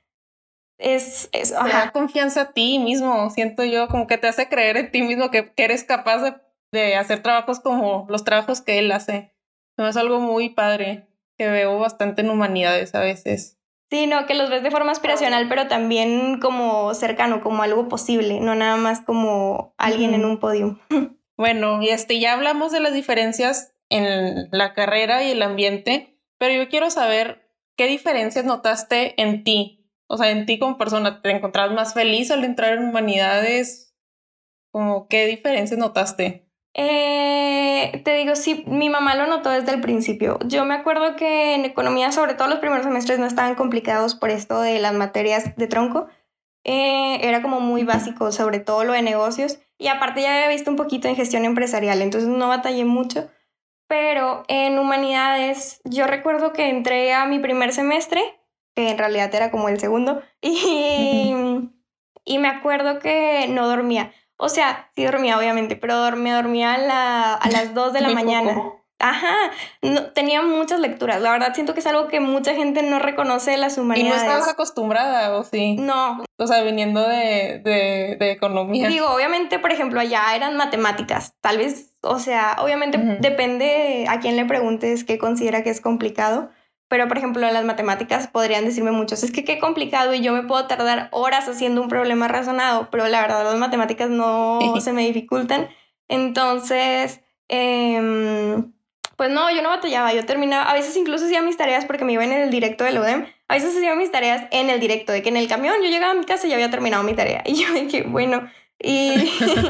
es, es da confianza a ti mismo, siento yo, como que te hace creer en ti mismo que, eres capaz de, de, hacer trabajos como los trabajos que él hace. es algo muy padre que veo bastante en humanidades a veces. Sí, no, que los ves de forma aspiracional, pero también como cercano, como algo posible, no nada más como alguien en un podio. Bueno, y este, ya hablamos de las diferencias en la carrera y el ambiente, pero yo quiero saber qué diferencias notaste en ti o sea, en ti como persona, ¿te encontrabas más feliz al entrar en humanidades? Como, ¿Qué diferencias notaste? Eh, te digo, sí, mi mamá lo notó desde el principio. Yo me acuerdo que en economía, sobre todo los primeros semestres, no estaban complicados por esto de las materias de tronco. Eh, era como muy básico, sobre todo lo de negocios. Y aparte ya había visto un poquito en gestión empresarial, entonces no batallé mucho. Pero en humanidades, yo recuerdo que entré a mi primer semestre, que en realidad era como el segundo, y, y me acuerdo que no dormía. O sea, sí dormía, obviamente, pero dormía, dormía a, las 2 de la mañana. Ajá, no, tenía muchas lecturas. La verdad siento que es algo que mucha gente no reconoce de las humanidades. ¿Y no estabas acostumbrada o sí? No. O sea, viniendo de, de, de economía. Digo, obviamente, por ejemplo, allá eran matemáticas. Tal vez, o sea, obviamente depende a quién le preguntes qué considera que es complicado. Pero, por ejemplo, las matemáticas podrían decirme muchos, es que qué complicado y yo me puedo tardar horas haciendo un problema razonado, pero la verdad las matemáticas no se me dificultan. Entonces, em, pues no, yo no batallaba, yo terminaba, a veces incluso hacía mis tareas porque me iba en el directo del ODEM, a veces hacía mis tareas en el directo, de que en el camión yo llegaba a mi casa y ya había terminado mi tarea. Y yo dije, bueno, y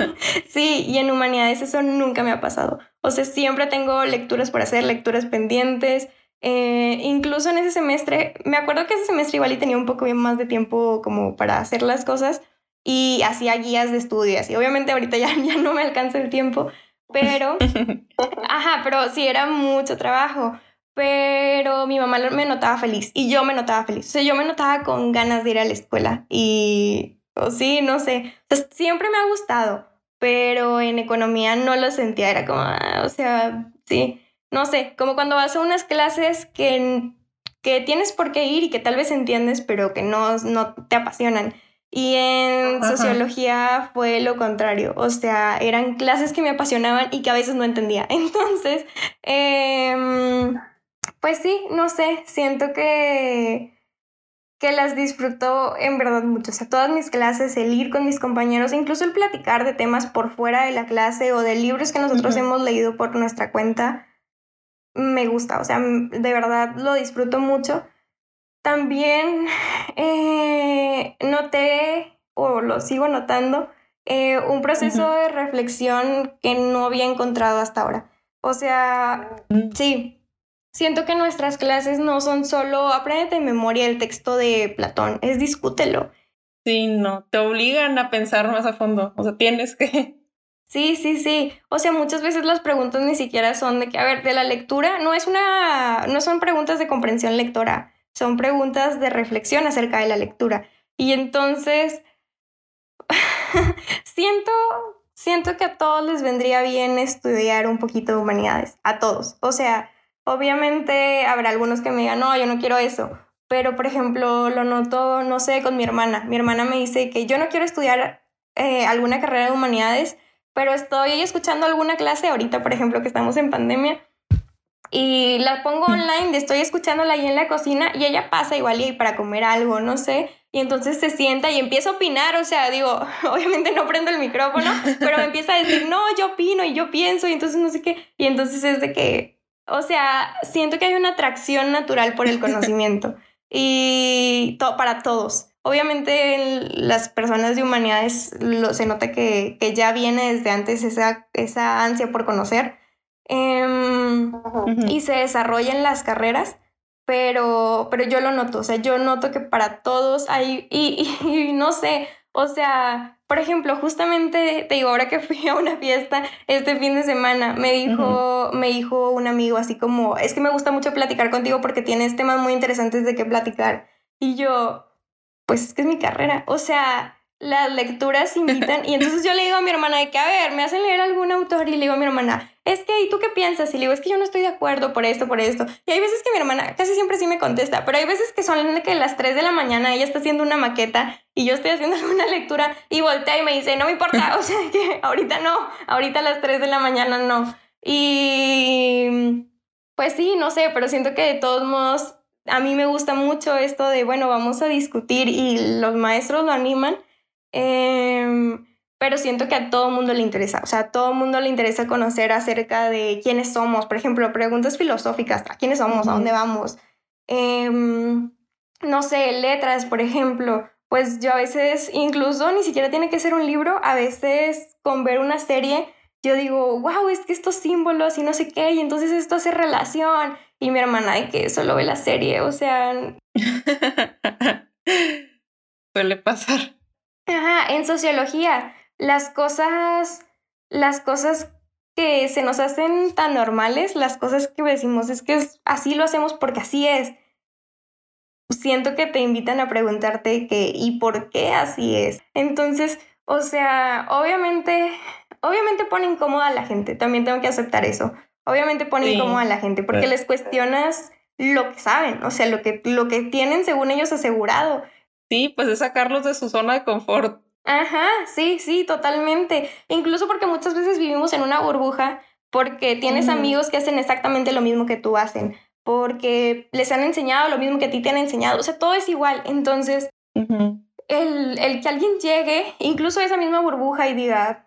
sí, y en humanidades eso nunca me ha pasado. O sea, siempre tengo lecturas por hacer, lecturas pendientes, eh, incluso en ese semestre, me acuerdo que ese semestre igual y tenía un poco más de tiempo como para hacer las cosas y hacía guías de estudio y. Obviamente ahorita ya, ya no me alcanza el tiempo, pero, ajá, pero sí era mucho trabajo. Pero mi mamá me notaba feliz y yo me notaba feliz. O sea, yo me notaba con ganas de ir a la escuela y, o sí, no sé. siempre me ha gustado, pero en economía no lo sentía. Era como, ah, o sea, sí no sé, como cuando vas a unas clases que, que tienes por qué ir y que tal vez entiendes, pero que no, no te apasionan. Y en sociología fue lo contrario, o sea, eran clases que me apasionaban y que a veces no entendía. Entonces, em, pues sí, no sé, siento que, que las disfruto en verdad mucho. O sea, todas mis clases, el ir con mis compañeros, incluso el platicar de temas por fuera de la clase o de libros que nosotros hemos leído por nuestra cuenta, me gusta, o sea, de verdad lo disfruto mucho. También eh, noté, o lo sigo notando, eh, un proceso de reflexión que no había encontrado hasta ahora. O sea, mm. sí, siento que nuestras clases no son solo aprende de memoria el texto de Platón, es discútelo. Sí, no, te obligan a pensar más a fondo, o sea, tienes que Sí, sí, sí. O sea, muchas veces las preguntas ni siquiera son de que, a ver, de la lectura, no es una, no son preguntas de comprensión lectora, son preguntas de reflexión acerca de la lectura. Y entonces, siento, siento que a todos les vendría bien estudiar un poquito de humanidades, a todos. O sea, obviamente habrá algunos que me digan, no, yo no quiero eso. Pero, por ejemplo, lo noto, no sé, con mi hermana. Mi hermana me dice que yo no quiero estudiar eh, alguna carrera de humanidades pero estoy escuchando alguna clase ahorita, por ejemplo, que estamos en pandemia, y la pongo online, estoy escuchándola ahí en la cocina y ella pasa igual y para comer algo, no sé, y entonces se sienta y empieza a opinar, o sea, digo, obviamente no prendo el micrófono, pero me empieza a decir, no, yo opino y yo pienso y entonces no sé qué, y entonces es de que, o sea, siento que hay una atracción natural por el conocimiento y para todos. Obviamente las personas de humanidades lo, se nota que, ya viene desde antes esa, esa ansia por conocer em, y se desarrolla en las carreras, pero, pero yo lo noto, o sea, yo noto que para todos hay, y, no sé, o sea, por ejemplo, justamente te digo, ahora que fui a una fiesta este fin de semana, me dijo, me dijo un amigo así como, es que me gusta mucho platicar contigo porque tienes temas muy interesantes de qué platicar. Y yo, pues es que es mi carrera. O sea, las lecturas invitan. Y entonces yo le digo a mi hermana de que, a ver, me hacen leer algún autor y le digo a mi hermana, es que, ¿y tú qué piensas? Y le digo, es que yo no estoy de acuerdo por esto, por esto. Y hay veces que mi hermana casi siempre sí me contesta, pero hay veces que son de que las 3 de la mañana ella está haciendo una maqueta y yo estoy haciendo alguna lectura y voltea y me dice, no me importa, o sea, que ahorita no, ahorita a las 3 de la mañana no. Y pues sí, no sé, pero siento que de todos modos a mí me gusta mucho esto de, bueno, vamos a discutir y los maestros lo animan, em, pero siento que a todo mundo le interesa, o sea, a todo mundo le interesa conocer acerca de quiénes somos, por ejemplo, preguntas filosóficas, ¿a quiénes somos? ¿A dónde vamos? Em, no sé, letras, por ejemplo, pues yo a veces, incluso ni siquiera tiene que ser un libro, a veces con ver una serie yo digo, wow, es que estos símbolos y no sé qué, y entonces esto hace relación. Y mi hermana de que solo ve la serie, o sea... Suele pasar. Ajá, en sociología, las cosas, las cosas que se nos hacen tan normales, las cosas que decimos es que así lo hacemos porque así es. Siento que te invitan a preguntarte qué y por qué así es. Entonces, o sea, obviamente, obviamente pone incómoda a la gente, también tengo que aceptar eso. Obviamente pone incómoda a la gente porque les cuestionas lo que saben, o sea, lo que, lo que tienen según ellos asegurado. Sí, pues es sacarlos de su zona de confort. Ajá, sí, sí, totalmente. Incluso porque muchas veces vivimos en una burbuja porque tienes amigos que hacen exactamente lo mismo que tú hacen, porque les han enseñado lo mismo que a ti te han enseñado, o sea, todo es igual. Entonces, el, el que alguien llegue, incluso a esa misma burbuja y diga,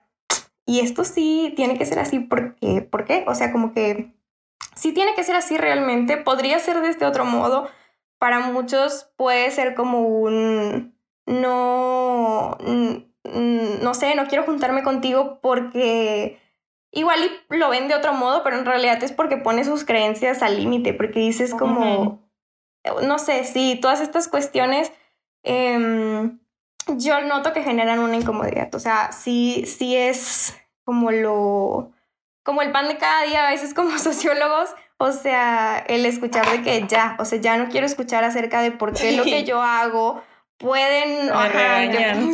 y esto sí tiene que ser así, porque, ¿por qué? O sea, como que sí tiene que ser así realmente, podría ser de este otro modo. Para muchos puede ser como un no, no sé, no quiero juntarme contigo porque igual lo ven de otro modo, pero en realidad es porque pone sus creencias al límite, porque dices como, no sé, sí, todas estas cuestiones em, yo noto que generan una incomodidad, o sea, sí, sí es como lo, como el pan de cada día, a veces como sociólogos, o sea, el escuchar de que ya, o sea, ya no quiero escuchar acerca de por qué lo que yo hago pueden...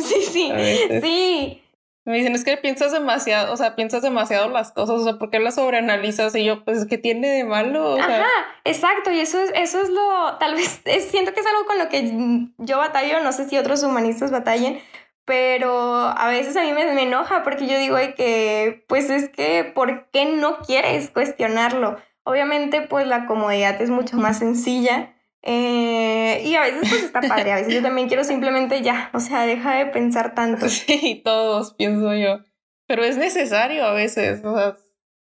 sí, sí, sí. Me dicen, es que piensas demasiado, o sea, piensas demasiado las cosas, o sea, ¿por qué las sobreanalizas? Y yo, pues, ¿qué tiene de malo? Ajá, exacto, y eso es, eso es lo, tal vez, siento que es algo con lo que yo batallo, no sé si otros humanistas batallen, pero a veces a mí me, me enoja porque yo digo que, pues es que, ¿por qué no quieres cuestionarlo? Obviamente, pues la comodidad es mucho más sencilla eh, y a veces pues está padre, a veces yo también quiero simplemente ya, o sea, deja de pensar tanto. Sí, todos, pienso yo. Pero es necesario a veces, o sea,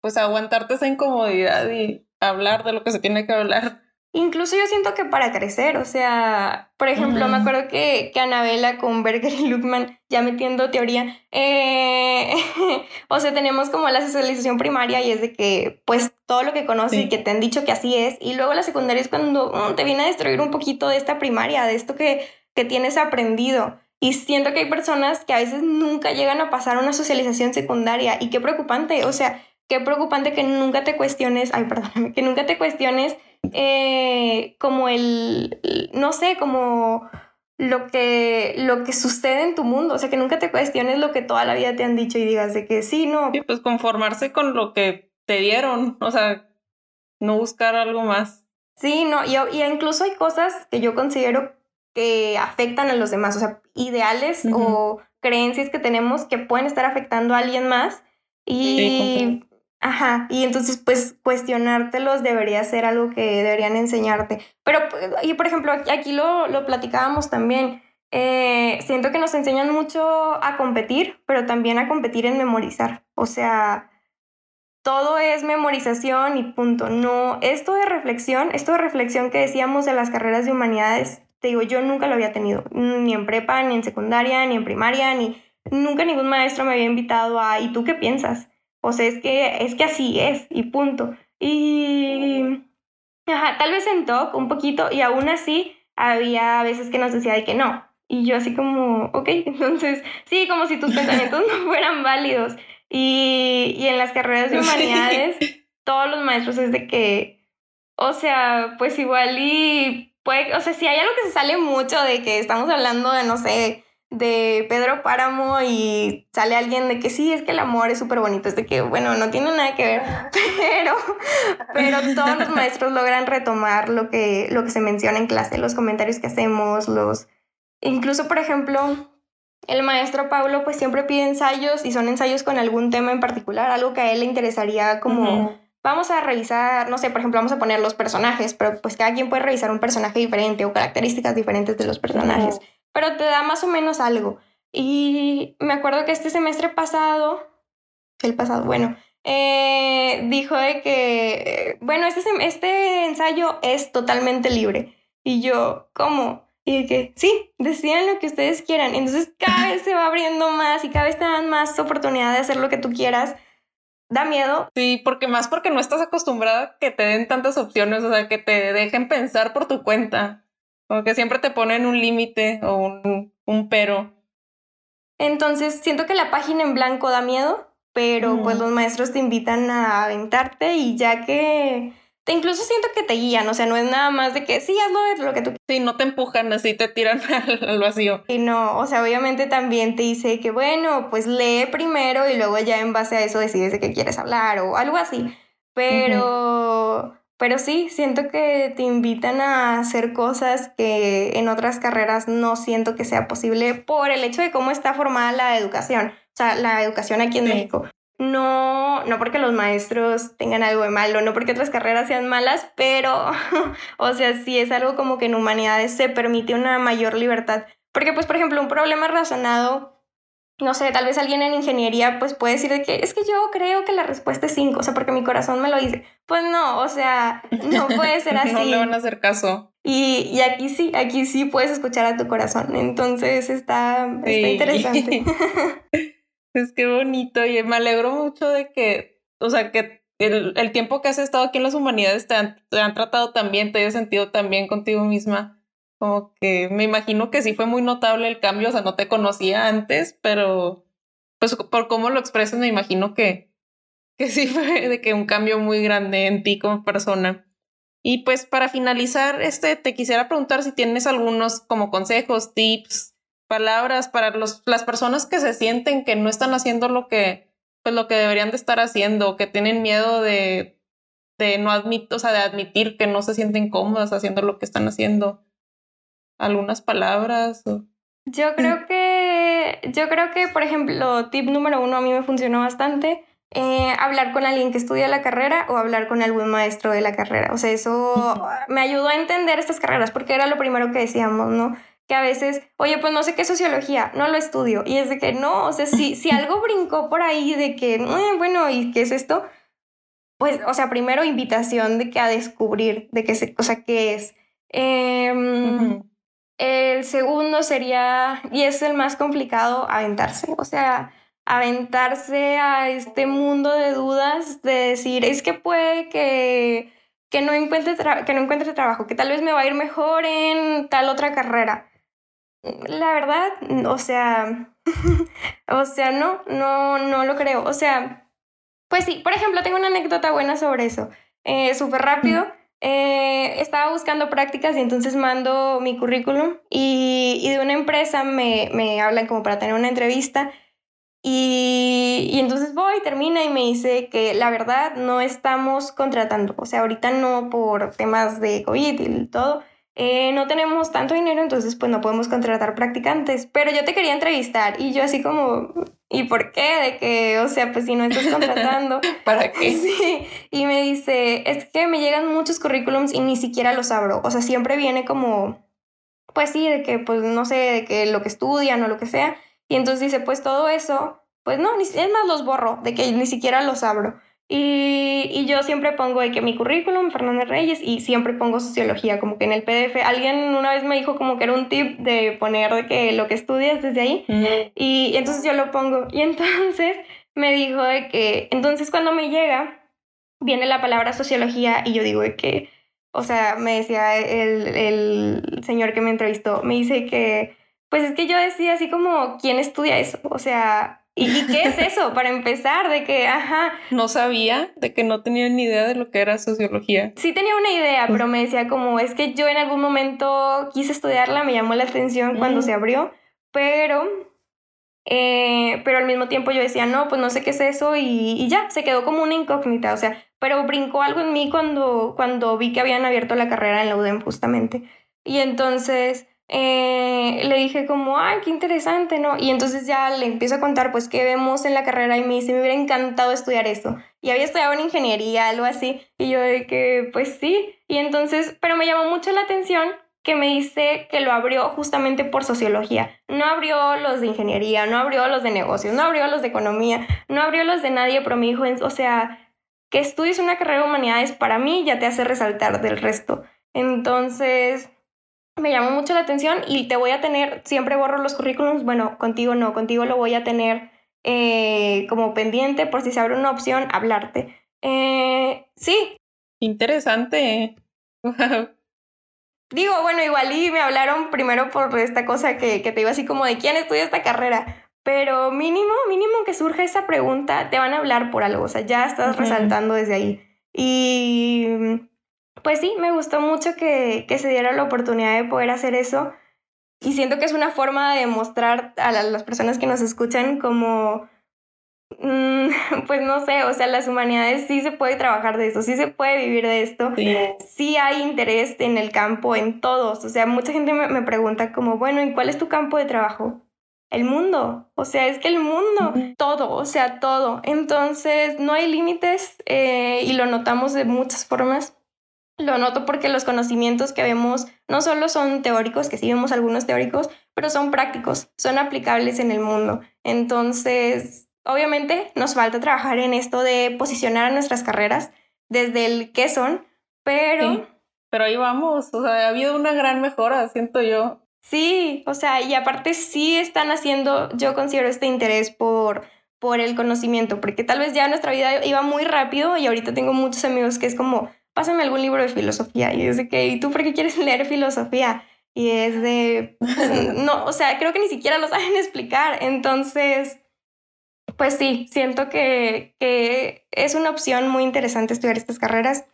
pues aguantarte esa incomodidad y hablar de lo que se tiene que hablar. Incluso yo siento que para crecer, o sea, por ejemplo, me acuerdo que, que Anabela con Berger y Luckman, ya metiendo teoría, eh, o sea, tenemos como la socialización primaria y es de que, pues, todo lo que conoces y que te han dicho que así es, y luego la secundaria es cuando mm, te viene a destruir un poquito de esta primaria, de esto que, que tienes aprendido. Y siento que hay personas que a veces nunca llegan a pasar una socialización secundaria y qué preocupante, o sea, qué preocupante que nunca te cuestiones, ay, perdóname, que nunca te cuestiones eh, como el, no sé, como lo que, lo que sucede en tu mundo, o sea, que nunca te cuestiones lo que toda la vida te han dicho y digas de que sí, no. Sí, pues conformarse con lo que te dieron, o sea, no buscar algo más. Sí, no, y, y incluso hay cosas que yo considero que afectan a los demás, o sea, ideales o creencias que tenemos que pueden estar afectando a alguien más y Ajá, y entonces pues cuestionártelos debería ser algo que deberían enseñarte. Pero, y por ejemplo, aquí lo, lo platicábamos también, eh, siento que nos enseñan mucho a competir, pero también a competir en memorizar. O sea, todo es memorización y punto. No, esto de reflexión, esto de reflexión que decíamos de las carreras de humanidades, te digo, yo nunca lo había tenido, ni en prepa, ni en secundaria, ni en primaria, ni nunca ningún maestro me había invitado a, ¿y tú qué piensas? O sea, es que, es que así es y punto. Y, ajá, tal vez en talk un poquito y aún así había veces que nos decía de que no. Y yo así como, ok, entonces, sí, como si tus pensamientos no fueran válidos. Y, y en las carreras de humanidades, todos los maestros es de que, o sea, pues igual y puede, o sea, si hay algo que se sale mucho de que estamos hablando de, no sé, de Pedro Páramo y sale alguien de que sí, es que el amor es súper bonito, es de que, bueno, no tiene nada que ver, pero, pero todos los maestros logran retomar lo que, lo que se menciona en clase, los comentarios que hacemos, los... Incluso, por ejemplo, el maestro Pablo pues siempre pide ensayos y son ensayos con algún tema en particular, algo que a él le interesaría como... Vamos a revisar, no sé, por ejemplo, vamos a poner los personajes, pero pues cada quien puede revisar un personaje diferente o características diferentes de los personajes pero te da más o menos algo. Y me acuerdo que este semestre pasado, el pasado, bueno, eh, dijo de que, bueno, este, este ensayo es totalmente libre. Y yo, ¿cómo? Y de que, sí, decían lo que ustedes quieran. Entonces cada vez se va abriendo más y cada vez te dan más oportunidad de hacer lo que tú quieras. da miedo. Sí, porque más porque no estás acostumbrada que te den tantas opciones, o sea, que te dejen pensar por tu cuenta. Como que siempre te ponen un límite o un, un, pero. Entonces, siento que la página en blanco da miedo, pero pues los maestros te invitan a aventarte y ya que te incluso siento que te guían, o sea, no es nada más de que sí, hazlo lo que tú Sí, no te empujan así, te tiran al, vacío. Y no, o sea, obviamente también te dice que bueno, pues lee primero y luego ya en base a eso decides de qué quieres hablar o algo así. Pero, pero sí, siento que te invitan a hacer cosas que en otras carreras no siento que sea posible por el hecho de cómo está formada la educación, o sea, la educación aquí en México no, no porque los maestros tengan algo de malo, no porque otras carreras sean malas, pero, o sea, sí es algo como que en humanidades se permite una mayor libertad. Porque, pues, por ejemplo, un problema razonado, no sé, tal vez alguien en ingeniería, pues puede decir de que es que yo creo que la respuesta es 5, o sea, porque mi corazón me lo dice. Pues no, o sea, no puede ser así. no le van a hacer caso. Y, y, aquí sí, aquí sí puedes escuchar a tu corazón. Entonces está, está interesante. Es que bonito y me alegro mucho de que, o sea, que el, el tiempo que has estado aquí en las humanidades te han, te han tratado tan bien, te hayas sentido tan bien contigo misma. Como que me imagino que sí fue muy notable el cambio, o sea, no te conocía antes, pero pues por cómo lo expresas me imagino que, que sí fue de que un cambio muy grande en ti como persona. Y pues para finalizar, este, te quisiera preguntar si tienes algunos como consejos, tips, palabras para los, las personas que se sienten que no están haciendo lo que, pues lo que deberían de estar haciendo, que tienen miedo de, de no admitir, o sea, de admitir que no se sienten cómodas haciendo lo que están haciendo. ¿Algunas palabras? Yo creo que, yo creo que, por ejemplo, tip número uno a mí me funcionó bastante. Eh, hablar con alguien que estudia la carrera o hablar con algún maestro de la carrera. O sea, eso me ayudó a entender estas carreras porque era lo primero que decíamos, ¿no? que a veces, oye, pues no sé qué es sociología, no lo estudio. Y es de que no, o sea, si, si algo brincó por ahí de que, eh, bueno, ¿y qué es esto? Pues, o sea, primero invitación de que a descubrir de qué se, o sea, qué es. Em, el segundo sería, y es el más complicado, aventarse. O sea, aventarse a este mundo de dudas, de decir, es que puede que, que, no encuentre que no trabajo, que tal vez me va a ir mejor en tal otra carrera la verdad, o sea, o sea, no, no, no lo creo. O sea, pues sí, por ejemplo, tengo una anécdota buena sobre eso. Eh, Súper rápido. Eh, estaba buscando prácticas y entonces mando mi currículum y, y de una empresa me, me, hablan como para tener una entrevista y, y, entonces voy, termina y me dice que la verdad no estamos contratando, o sea, ahorita no por temas de COVID y todo, eh, no tenemos tanto dinero, entonces pues no podemos contratar practicantes, pero yo te quería entrevistar y yo así como, ¿y por qué? De que, o sea, pues si no estás contratando. ¿Para qué? Sí, y me dice, es que me llegan muchos currículums y ni siquiera los abro, o sea, siempre viene como, pues sí, de que, pues no sé, de que lo que estudian o lo que sea, y entonces dice, pues todo eso, pues no, es más los borro, de que ni siquiera los abro. Y, y, yo siempre pongo de que mi currículum, Fernández Reyes, y siempre pongo sociología, como que en el PDF. Alguien una vez me dijo como que era un tip de poner de que lo que estudias desde ahí. y, entonces yo lo pongo. Y entonces me dijo de que, entonces cuando me llega, viene la palabra sociología y yo digo de que, o sea, me decía el, el señor que me entrevistó, me dice que, pues es que yo decía así como, ¿quién estudia eso? O sea, ¿Y, qué es eso? Para empezar, de que, ajá. No sabía, de que no tenía ni idea de lo que era sociología. Sí tenía una idea, pues pero me decía como, es que yo en algún momento quise estudiarla, me llamó la atención cuando se abrió, pero, eh, pero al mismo tiempo yo decía, no, pues no sé qué es eso y, y, ya, se quedó como una incógnita, o sea, pero brincó algo en mí cuando, cuando vi que habían abierto la carrera en la UDEM justamente. Y entonces eh, le dije como, ay, qué interesante, ¿no? Y entonces ya le empiezo a contar, pues, qué vemos en la carrera y me dice, me hubiera encantado estudiar esto. Y había estudiado en ingeniería, algo así. Y yo de que, pues sí. Y entonces, pero me llamó mucho la atención que me dice que lo abrió justamente por sociología. No abrió los de ingeniería, no abrió los de negocios, no abrió los de economía, no abrió los de nadie, pero me dijo, o sea, que estudies una carrera de humanidades para mí ya te hace resaltar del resto. Entonces, me llamó mucho la atención y te voy a tener, siempre borro los currículums, bueno, contigo no, contigo lo voy a tener eh, como pendiente por si se abre una opción, hablarte. Eh, sí. Interesante. Digo, bueno, igual y me hablaron primero por esta cosa que, que te iba así como de quién estudia esta carrera. Pero mínimo, mínimo que surja esa pregunta, te van a hablar por algo, o sea, ya estás resaltando desde ahí. Y pues sí, me gustó mucho que, que, se diera la oportunidad de poder hacer eso. Y siento que es una forma de mostrar a las personas que nos escuchan como Mm, pues no sé, o sea, las humanidades sí se puede trabajar de eso, sí se puede vivir de esto, sí, hay interés en el campo, en todos, o sea, mucha gente me, pregunta como, bueno, ¿y cuál es tu campo de trabajo? El mundo, o sea, es que el mundo, todo, o sea, todo. Entonces, no hay límites eh, y lo notamos de muchas formas. Lo noto porque los conocimientos que vemos no solo son teóricos, que sí vemos algunos teóricos, pero son prácticos, son aplicables en el mundo. Entonces, Obviamente nos falta trabajar en esto de posicionar a nuestras carreras desde el qué son, pero... pero ahí vamos, o sea, ha habido una gran mejora, siento yo. Sí, o sea, y aparte sí están haciendo, yo considero este interés por, por el conocimiento, porque tal vez ya nuestra vida iba muy rápido y ahorita tengo muchos amigos que es como, pásame algún libro de filosofía y es de que, ¿y tú por qué quieres leer filosofía? Y es de, no, o sea, creo que ni siquiera lo saben explicar, entonces pues sí, siento que, es una opción muy interesante estudiar estas carreras.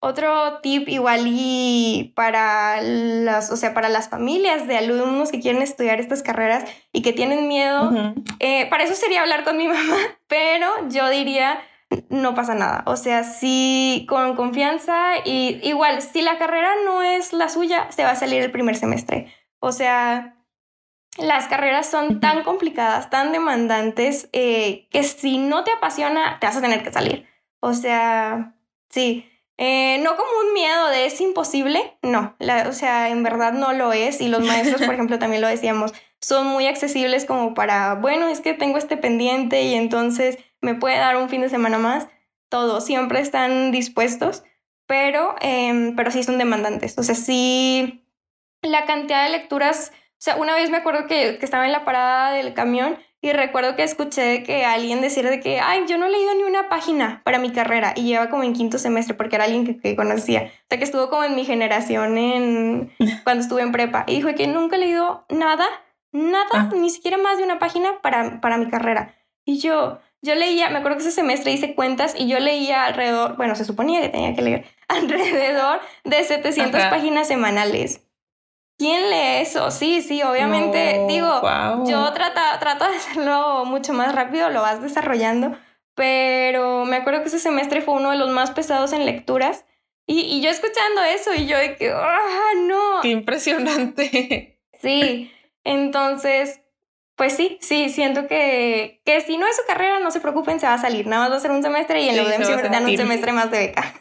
Otro tip igual y para las, o sea, para las familias de alumnos que quieren estudiar estas carreras y que tienen miedo, eh, para eso sería hablar con mi mamá, pero yo diría, no pasa nada. O sea, si con confianza y igual, si la carrera no es la suya, se va a salir el primer semestre. O sea, las carreras son tan complicadas, tan demandantes, eh, que si no te apasiona, te vas a tener que salir. O sea, sí. Eh, no como un miedo de es imposible, no, o sea, en verdad no lo es y los maestros, por ejemplo, también lo decíamos, son muy accesibles como para, bueno, es que tengo este pendiente y entonces me puede dar un fin de semana más, todos siempre están dispuestos, pero, em, pero sí son demandantes, o sea, sí, la cantidad de lecturas o sea, una vez me acuerdo que, que, estaba en la parada del camión y recuerdo que escuché que alguien decir de que, ay, yo no he leído ni una página para mi carrera y lleva como en quinto semestre porque era alguien que, que conocía. O sea, que estuvo como en mi generación en, cuando estuve en prepa. Y dijo que nunca he leído nada, nada, ah. ni siquiera más de una página para, para mi carrera. Y yo, yo leía, me acuerdo que ese semestre hice cuentas y yo leía alrededor, bueno, se suponía que tenía que leer alrededor de 700 páginas semanales. ¿Quién lee eso? Sí, sí, obviamente, digo, yo trato, trato de hacerlo mucho más rápido, lo vas desarrollando, pero me acuerdo que ese semestre fue uno de los más pesados en lecturas y, y yo escuchando eso y yo de que, ¡ah, no! ¡Qué impresionante! Sí, entonces, pues sí, sí, siento que, que si no es su carrera, no se preocupen, se va a salir, nada más va a ser un semestre y en sí, lo siempre dan un semestre más de beca.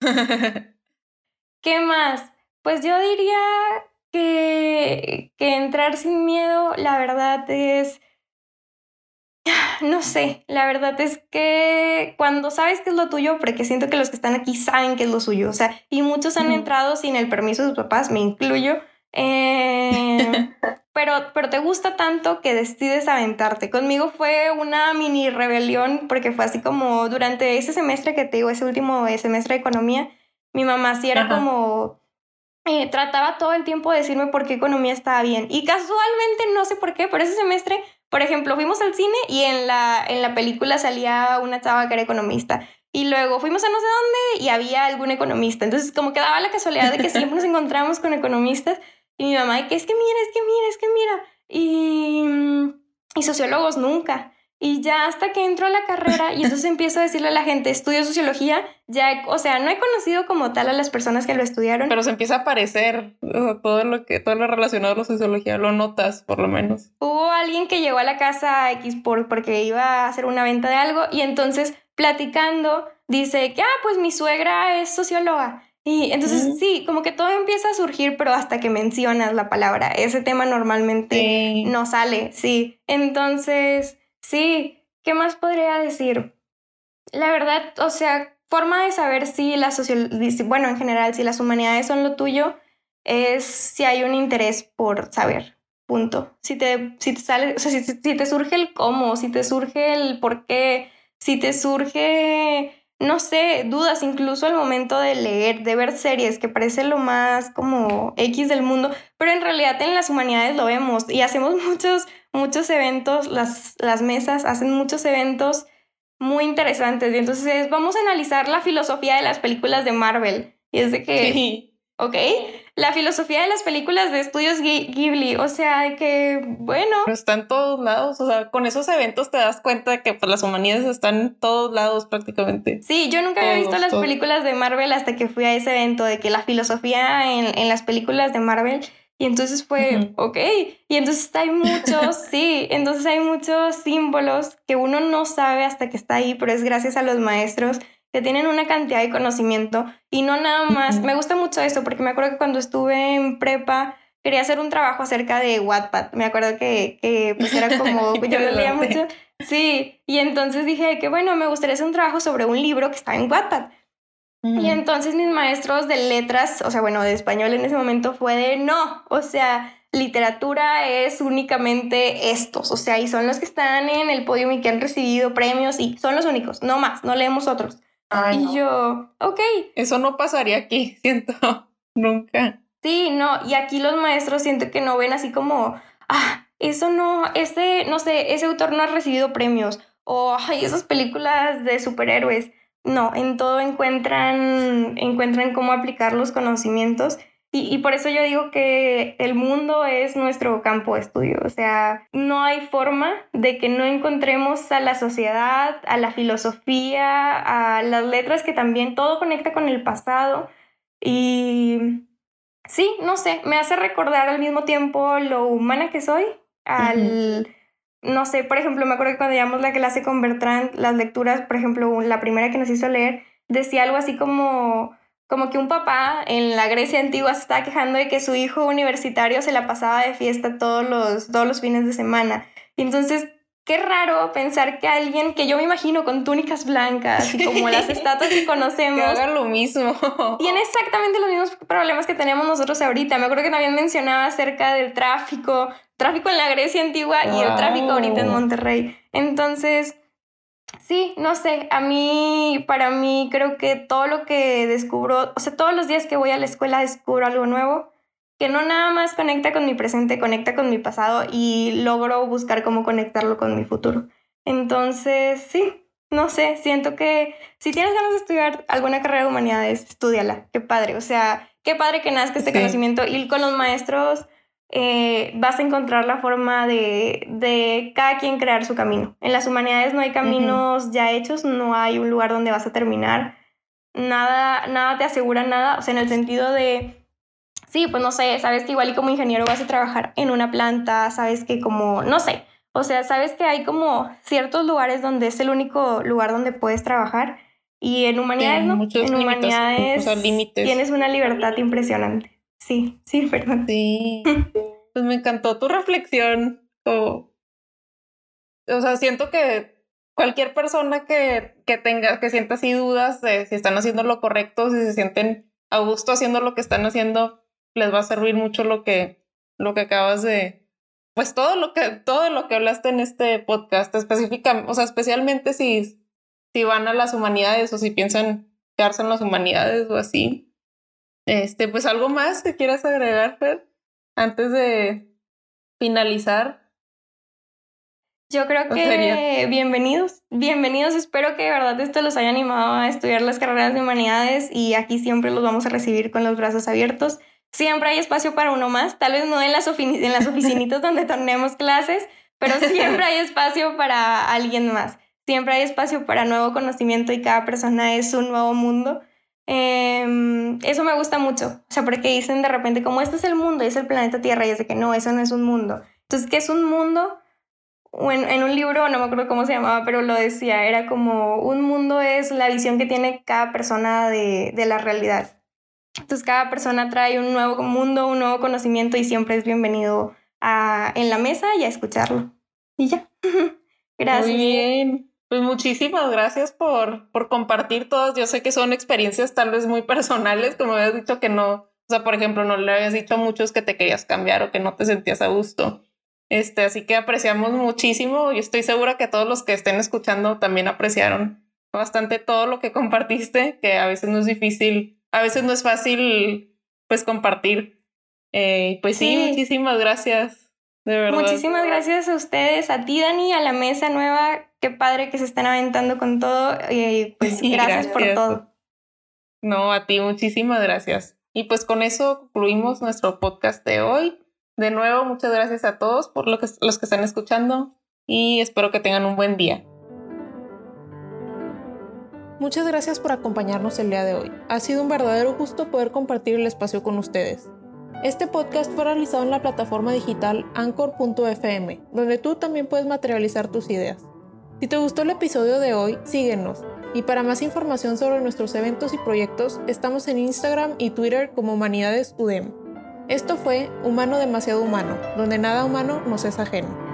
¿Qué más? Pues yo diría que, que entrar sin miedo, la verdad es, no sé, la verdad es que cuando sabes que es lo tuyo, porque siento que los que están aquí saben que es lo suyo, o sea, y muchos han entrado sin el permiso de sus papás, me incluyo, eh, pero, pero te gusta tanto que decides aventarte. Conmigo fue una mini rebelión, porque fue así como durante ese semestre que te digo, ese último semestre de economía, mi mamá sí era como eh, trataba todo el tiempo de decirme por qué economía estaba bien. Y casualmente, no sé por qué, por ese semestre, por ejemplo, fuimos al cine y en la, en la película salía una chava que era economista. Y luego fuimos a no sé dónde y había algún economista. Entonces, como que daba la casualidad de que siempre nos encontramos con economistas. Y mi mamá, que es que mira, es que mira, es que mira. Y, y sociólogos nunca. Y ya hasta que entro a la carrera y entonces empiezo a decirle a la gente, estudio sociología, ya, o sea, no he conocido como tal a las personas que lo estudiaron. Pero se empieza a aparecer todo lo que, todo lo relacionado a la sociología, lo notas por lo menos. Hubo alguien que llegó a la casa X por, porque iba a hacer una venta de algo y entonces platicando dice que, ah, pues mi suegra es socióloga. Y entonces sí, como que todo empieza a surgir, pero hasta que mencionas la palabra, ese tema normalmente no sale, sí. Entonces Sí, ¿qué más podría decir? La verdad, o sea, forma de saber si la sociología, bueno, en general, si las humanidades son lo tuyo, es si hay un interés por saber. punto. Si te, si te sale, o sea, si, si te surge el cómo, si te surge el por qué, si te surge no sé, dudas incluso al momento de leer, de ver series, que parece lo más como X del mundo, pero en realidad en las humanidades lo vemos y hacemos muchos, muchos eventos, las, las mesas hacen muchos eventos muy interesantes y entonces vamos a analizar la filosofía de las películas de Marvel y es de que... ¿ok? La filosofía de las películas de estudios Ghibli, o sea, que bueno. está en todos lados, o sea, con esos eventos te das cuenta de que pues, las humanidades están en todos lados prácticamente. Sí, yo nunca había visto las películas de Marvel hasta que fui a ese evento, de que la filosofía en, en las películas de Marvel, y entonces fue, ok, y entonces hay muchos, sí, entonces hay muchos símbolos que uno no sabe hasta que está ahí, pero es gracias a los maestros que tienen una cantidad de conocimiento y no nada más. Me gusta mucho esto porque me acuerdo que cuando estuve en prepa quería hacer un trabajo acerca de Wattpad. Me acuerdo que, que pues era como, yo lo leía mucho. Sí, y entonces dije que bueno, me gustaría hacer un trabajo sobre un libro que está en Wattpad. Y entonces mis maestros de letras, o sea, bueno, de español en ese momento fue de no, o sea, literatura es únicamente estos, o sea, y son los que están en el podio y que han recibido premios y son los únicos, no más, no leemos otros y yo, ok. Eso no pasaría aquí, siento, nunca. Sí, no, y aquí los maestros siento que no ven así como, ah, eso no, este, no sé, ese autor no ha recibido premios, o, ay, esas películas de superhéroes. No, en todo encuentran, encuentran cómo aplicar los conocimientos y, por eso yo digo que el mundo es nuestro campo de estudio. O sea, no hay forma de que no encontremos a la sociedad, a la filosofía, a las letras, que también todo conecta con el pasado. Y sí, no sé, me hace recordar al mismo tiempo lo humana que soy, al... No sé, por ejemplo, me acuerdo que cuando llevamos la clase con Bertrand, las lecturas, por ejemplo, la primera que nos hizo leer, decía algo así como como que un papá en la Grecia antigua se estaba quejando de que su hijo universitario se la pasaba de fiesta todos los, todos los fines de semana. Y entonces, qué raro pensar que alguien que yo me imagino con túnicas blancas y como las estatuas que conocemos. Que haga lo mismo. Tiene exactamente los mismos problemas que tenemos nosotros ahorita. Me acuerdo que también mencionaba acerca del tráfico, tráfico en la Grecia antigua y el tráfico ahorita en Monterrey. Entonces, Sí, no sé, a mí, para mí creo que todo lo que descubro, o sea, todos los días que voy a la escuela descubro algo nuevo, que no nada más conecta con mi presente, conecta con mi pasado y logro buscar cómo conectarlo con mi futuro. Entonces, sí, no sé, siento que si tienes ganas de estudiar alguna carrera de humanidades, estudiala, qué padre, o sea, qué padre que nazca este conocimiento y con los maestros eh, vas a encontrar la forma de, de, cada quien crear su camino. En las humanidades no hay caminos ya hechos, no hay un lugar donde vas a terminar. Nada, nada te asegura nada, o sea, en el sentido de, sí, pues no sé, sabes que igual y como ingeniero vas a trabajar en una planta, sabes que como, no sé, o sea, sabes que hay como ciertos lugares donde es el único lugar donde puedes trabajar y en humanidades no, en humanidades tienes una libertad impresionante. Sí, sí, perdón. Sí. Pues me encantó tu reflexión. O, o sea, siento que cualquier persona que, que tenga, que sienta así dudas de si están haciendo lo correcto, si se sienten a gusto haciendo lo que están haciendo, les va a servir mucho lo que, lo que acabas de, pues todo lo que, todo lo que hablaste en este podcast, específicamente, o sea, especialmente si, si van a las humanidades o si piensan quedarse en las humanidades o así. Este, pues algo más que quieras agregar, Fer, antes de finalizar. Yo creo que bienvenidos, bienvenidos. Espero que de verdad esto los haya animado a estudiar las carreras de humanidades y aquí siempre los vamos a recibir con los brazos abiertos. Siempre hay espacio para uno más, tal vez no en las, en las oficinitas donde tenemos clases, pero siempre hay espacio para alguien más. Siempre hay espacio para nuevo conocimiento y cada persona es un nuevo mundo. Em, eso me gusta mucho, o sea, porque dicen de repente como este es el mundo, es el planeta Tierra, y es de que no, eso no es un mundo. Entonces, ¿qué es un mundo? En, en un libro, no me acuerdo cómo se llamaba, pero lo decía, era como un mundo es la visión que tiene cada persona de, de la realidad. Entonces, cada persona trae un nuevo mundo, un nuevo conocimiento y siempre es bienvenido a, en la mesa y a escucharlo. Y ya. Gracias. Muy bien. Pues muchísimas gracias por, por compartir todas. Yo sé que son experiencias tal vez muy personales, como habías dicho que no, O sea, por ejemplo, no le habías dicho a muchos que te querías cambiar o que no te sentías a gusto. Este, así que apreciamos muchísimo y estoy segura que todos los que estén escuchando también apreciaron bastante todo lo que compartiste, que a veces no es difícil, a veces no es fácil pues compartir. Eh, pues sí, muchísimas gracias. De verdad. Muchísimas gracias a ustedes, a ti Dani, a la mesa nueva. Qué padre que se estén aventando con todo. Y pues gracias, por todo. No, a ti muchísimas gracias. Y pues con eso concluimos nuestro podcast de hoy. De nuevo, muchas gracias a todos por lo que, los que están escuchando y espero que tengan un buen día. Muchas gracias por acompañarnos el día de hoy. Ha sido un verdadero gusto poder compartir el espacio con ustedes. Este podcast fue realizado en la plataforma digital anchor.fm, donde tú también puedes materializar tus ideas. Si te gustó el episodio de hoy, síguenos. Y para más información sobre nuestros eventos y proyectos, estamos en Instagram y Twitter como Humanidades UDEM. Esto fue Humano demasiado humano, donde nada humano nos es ajeno.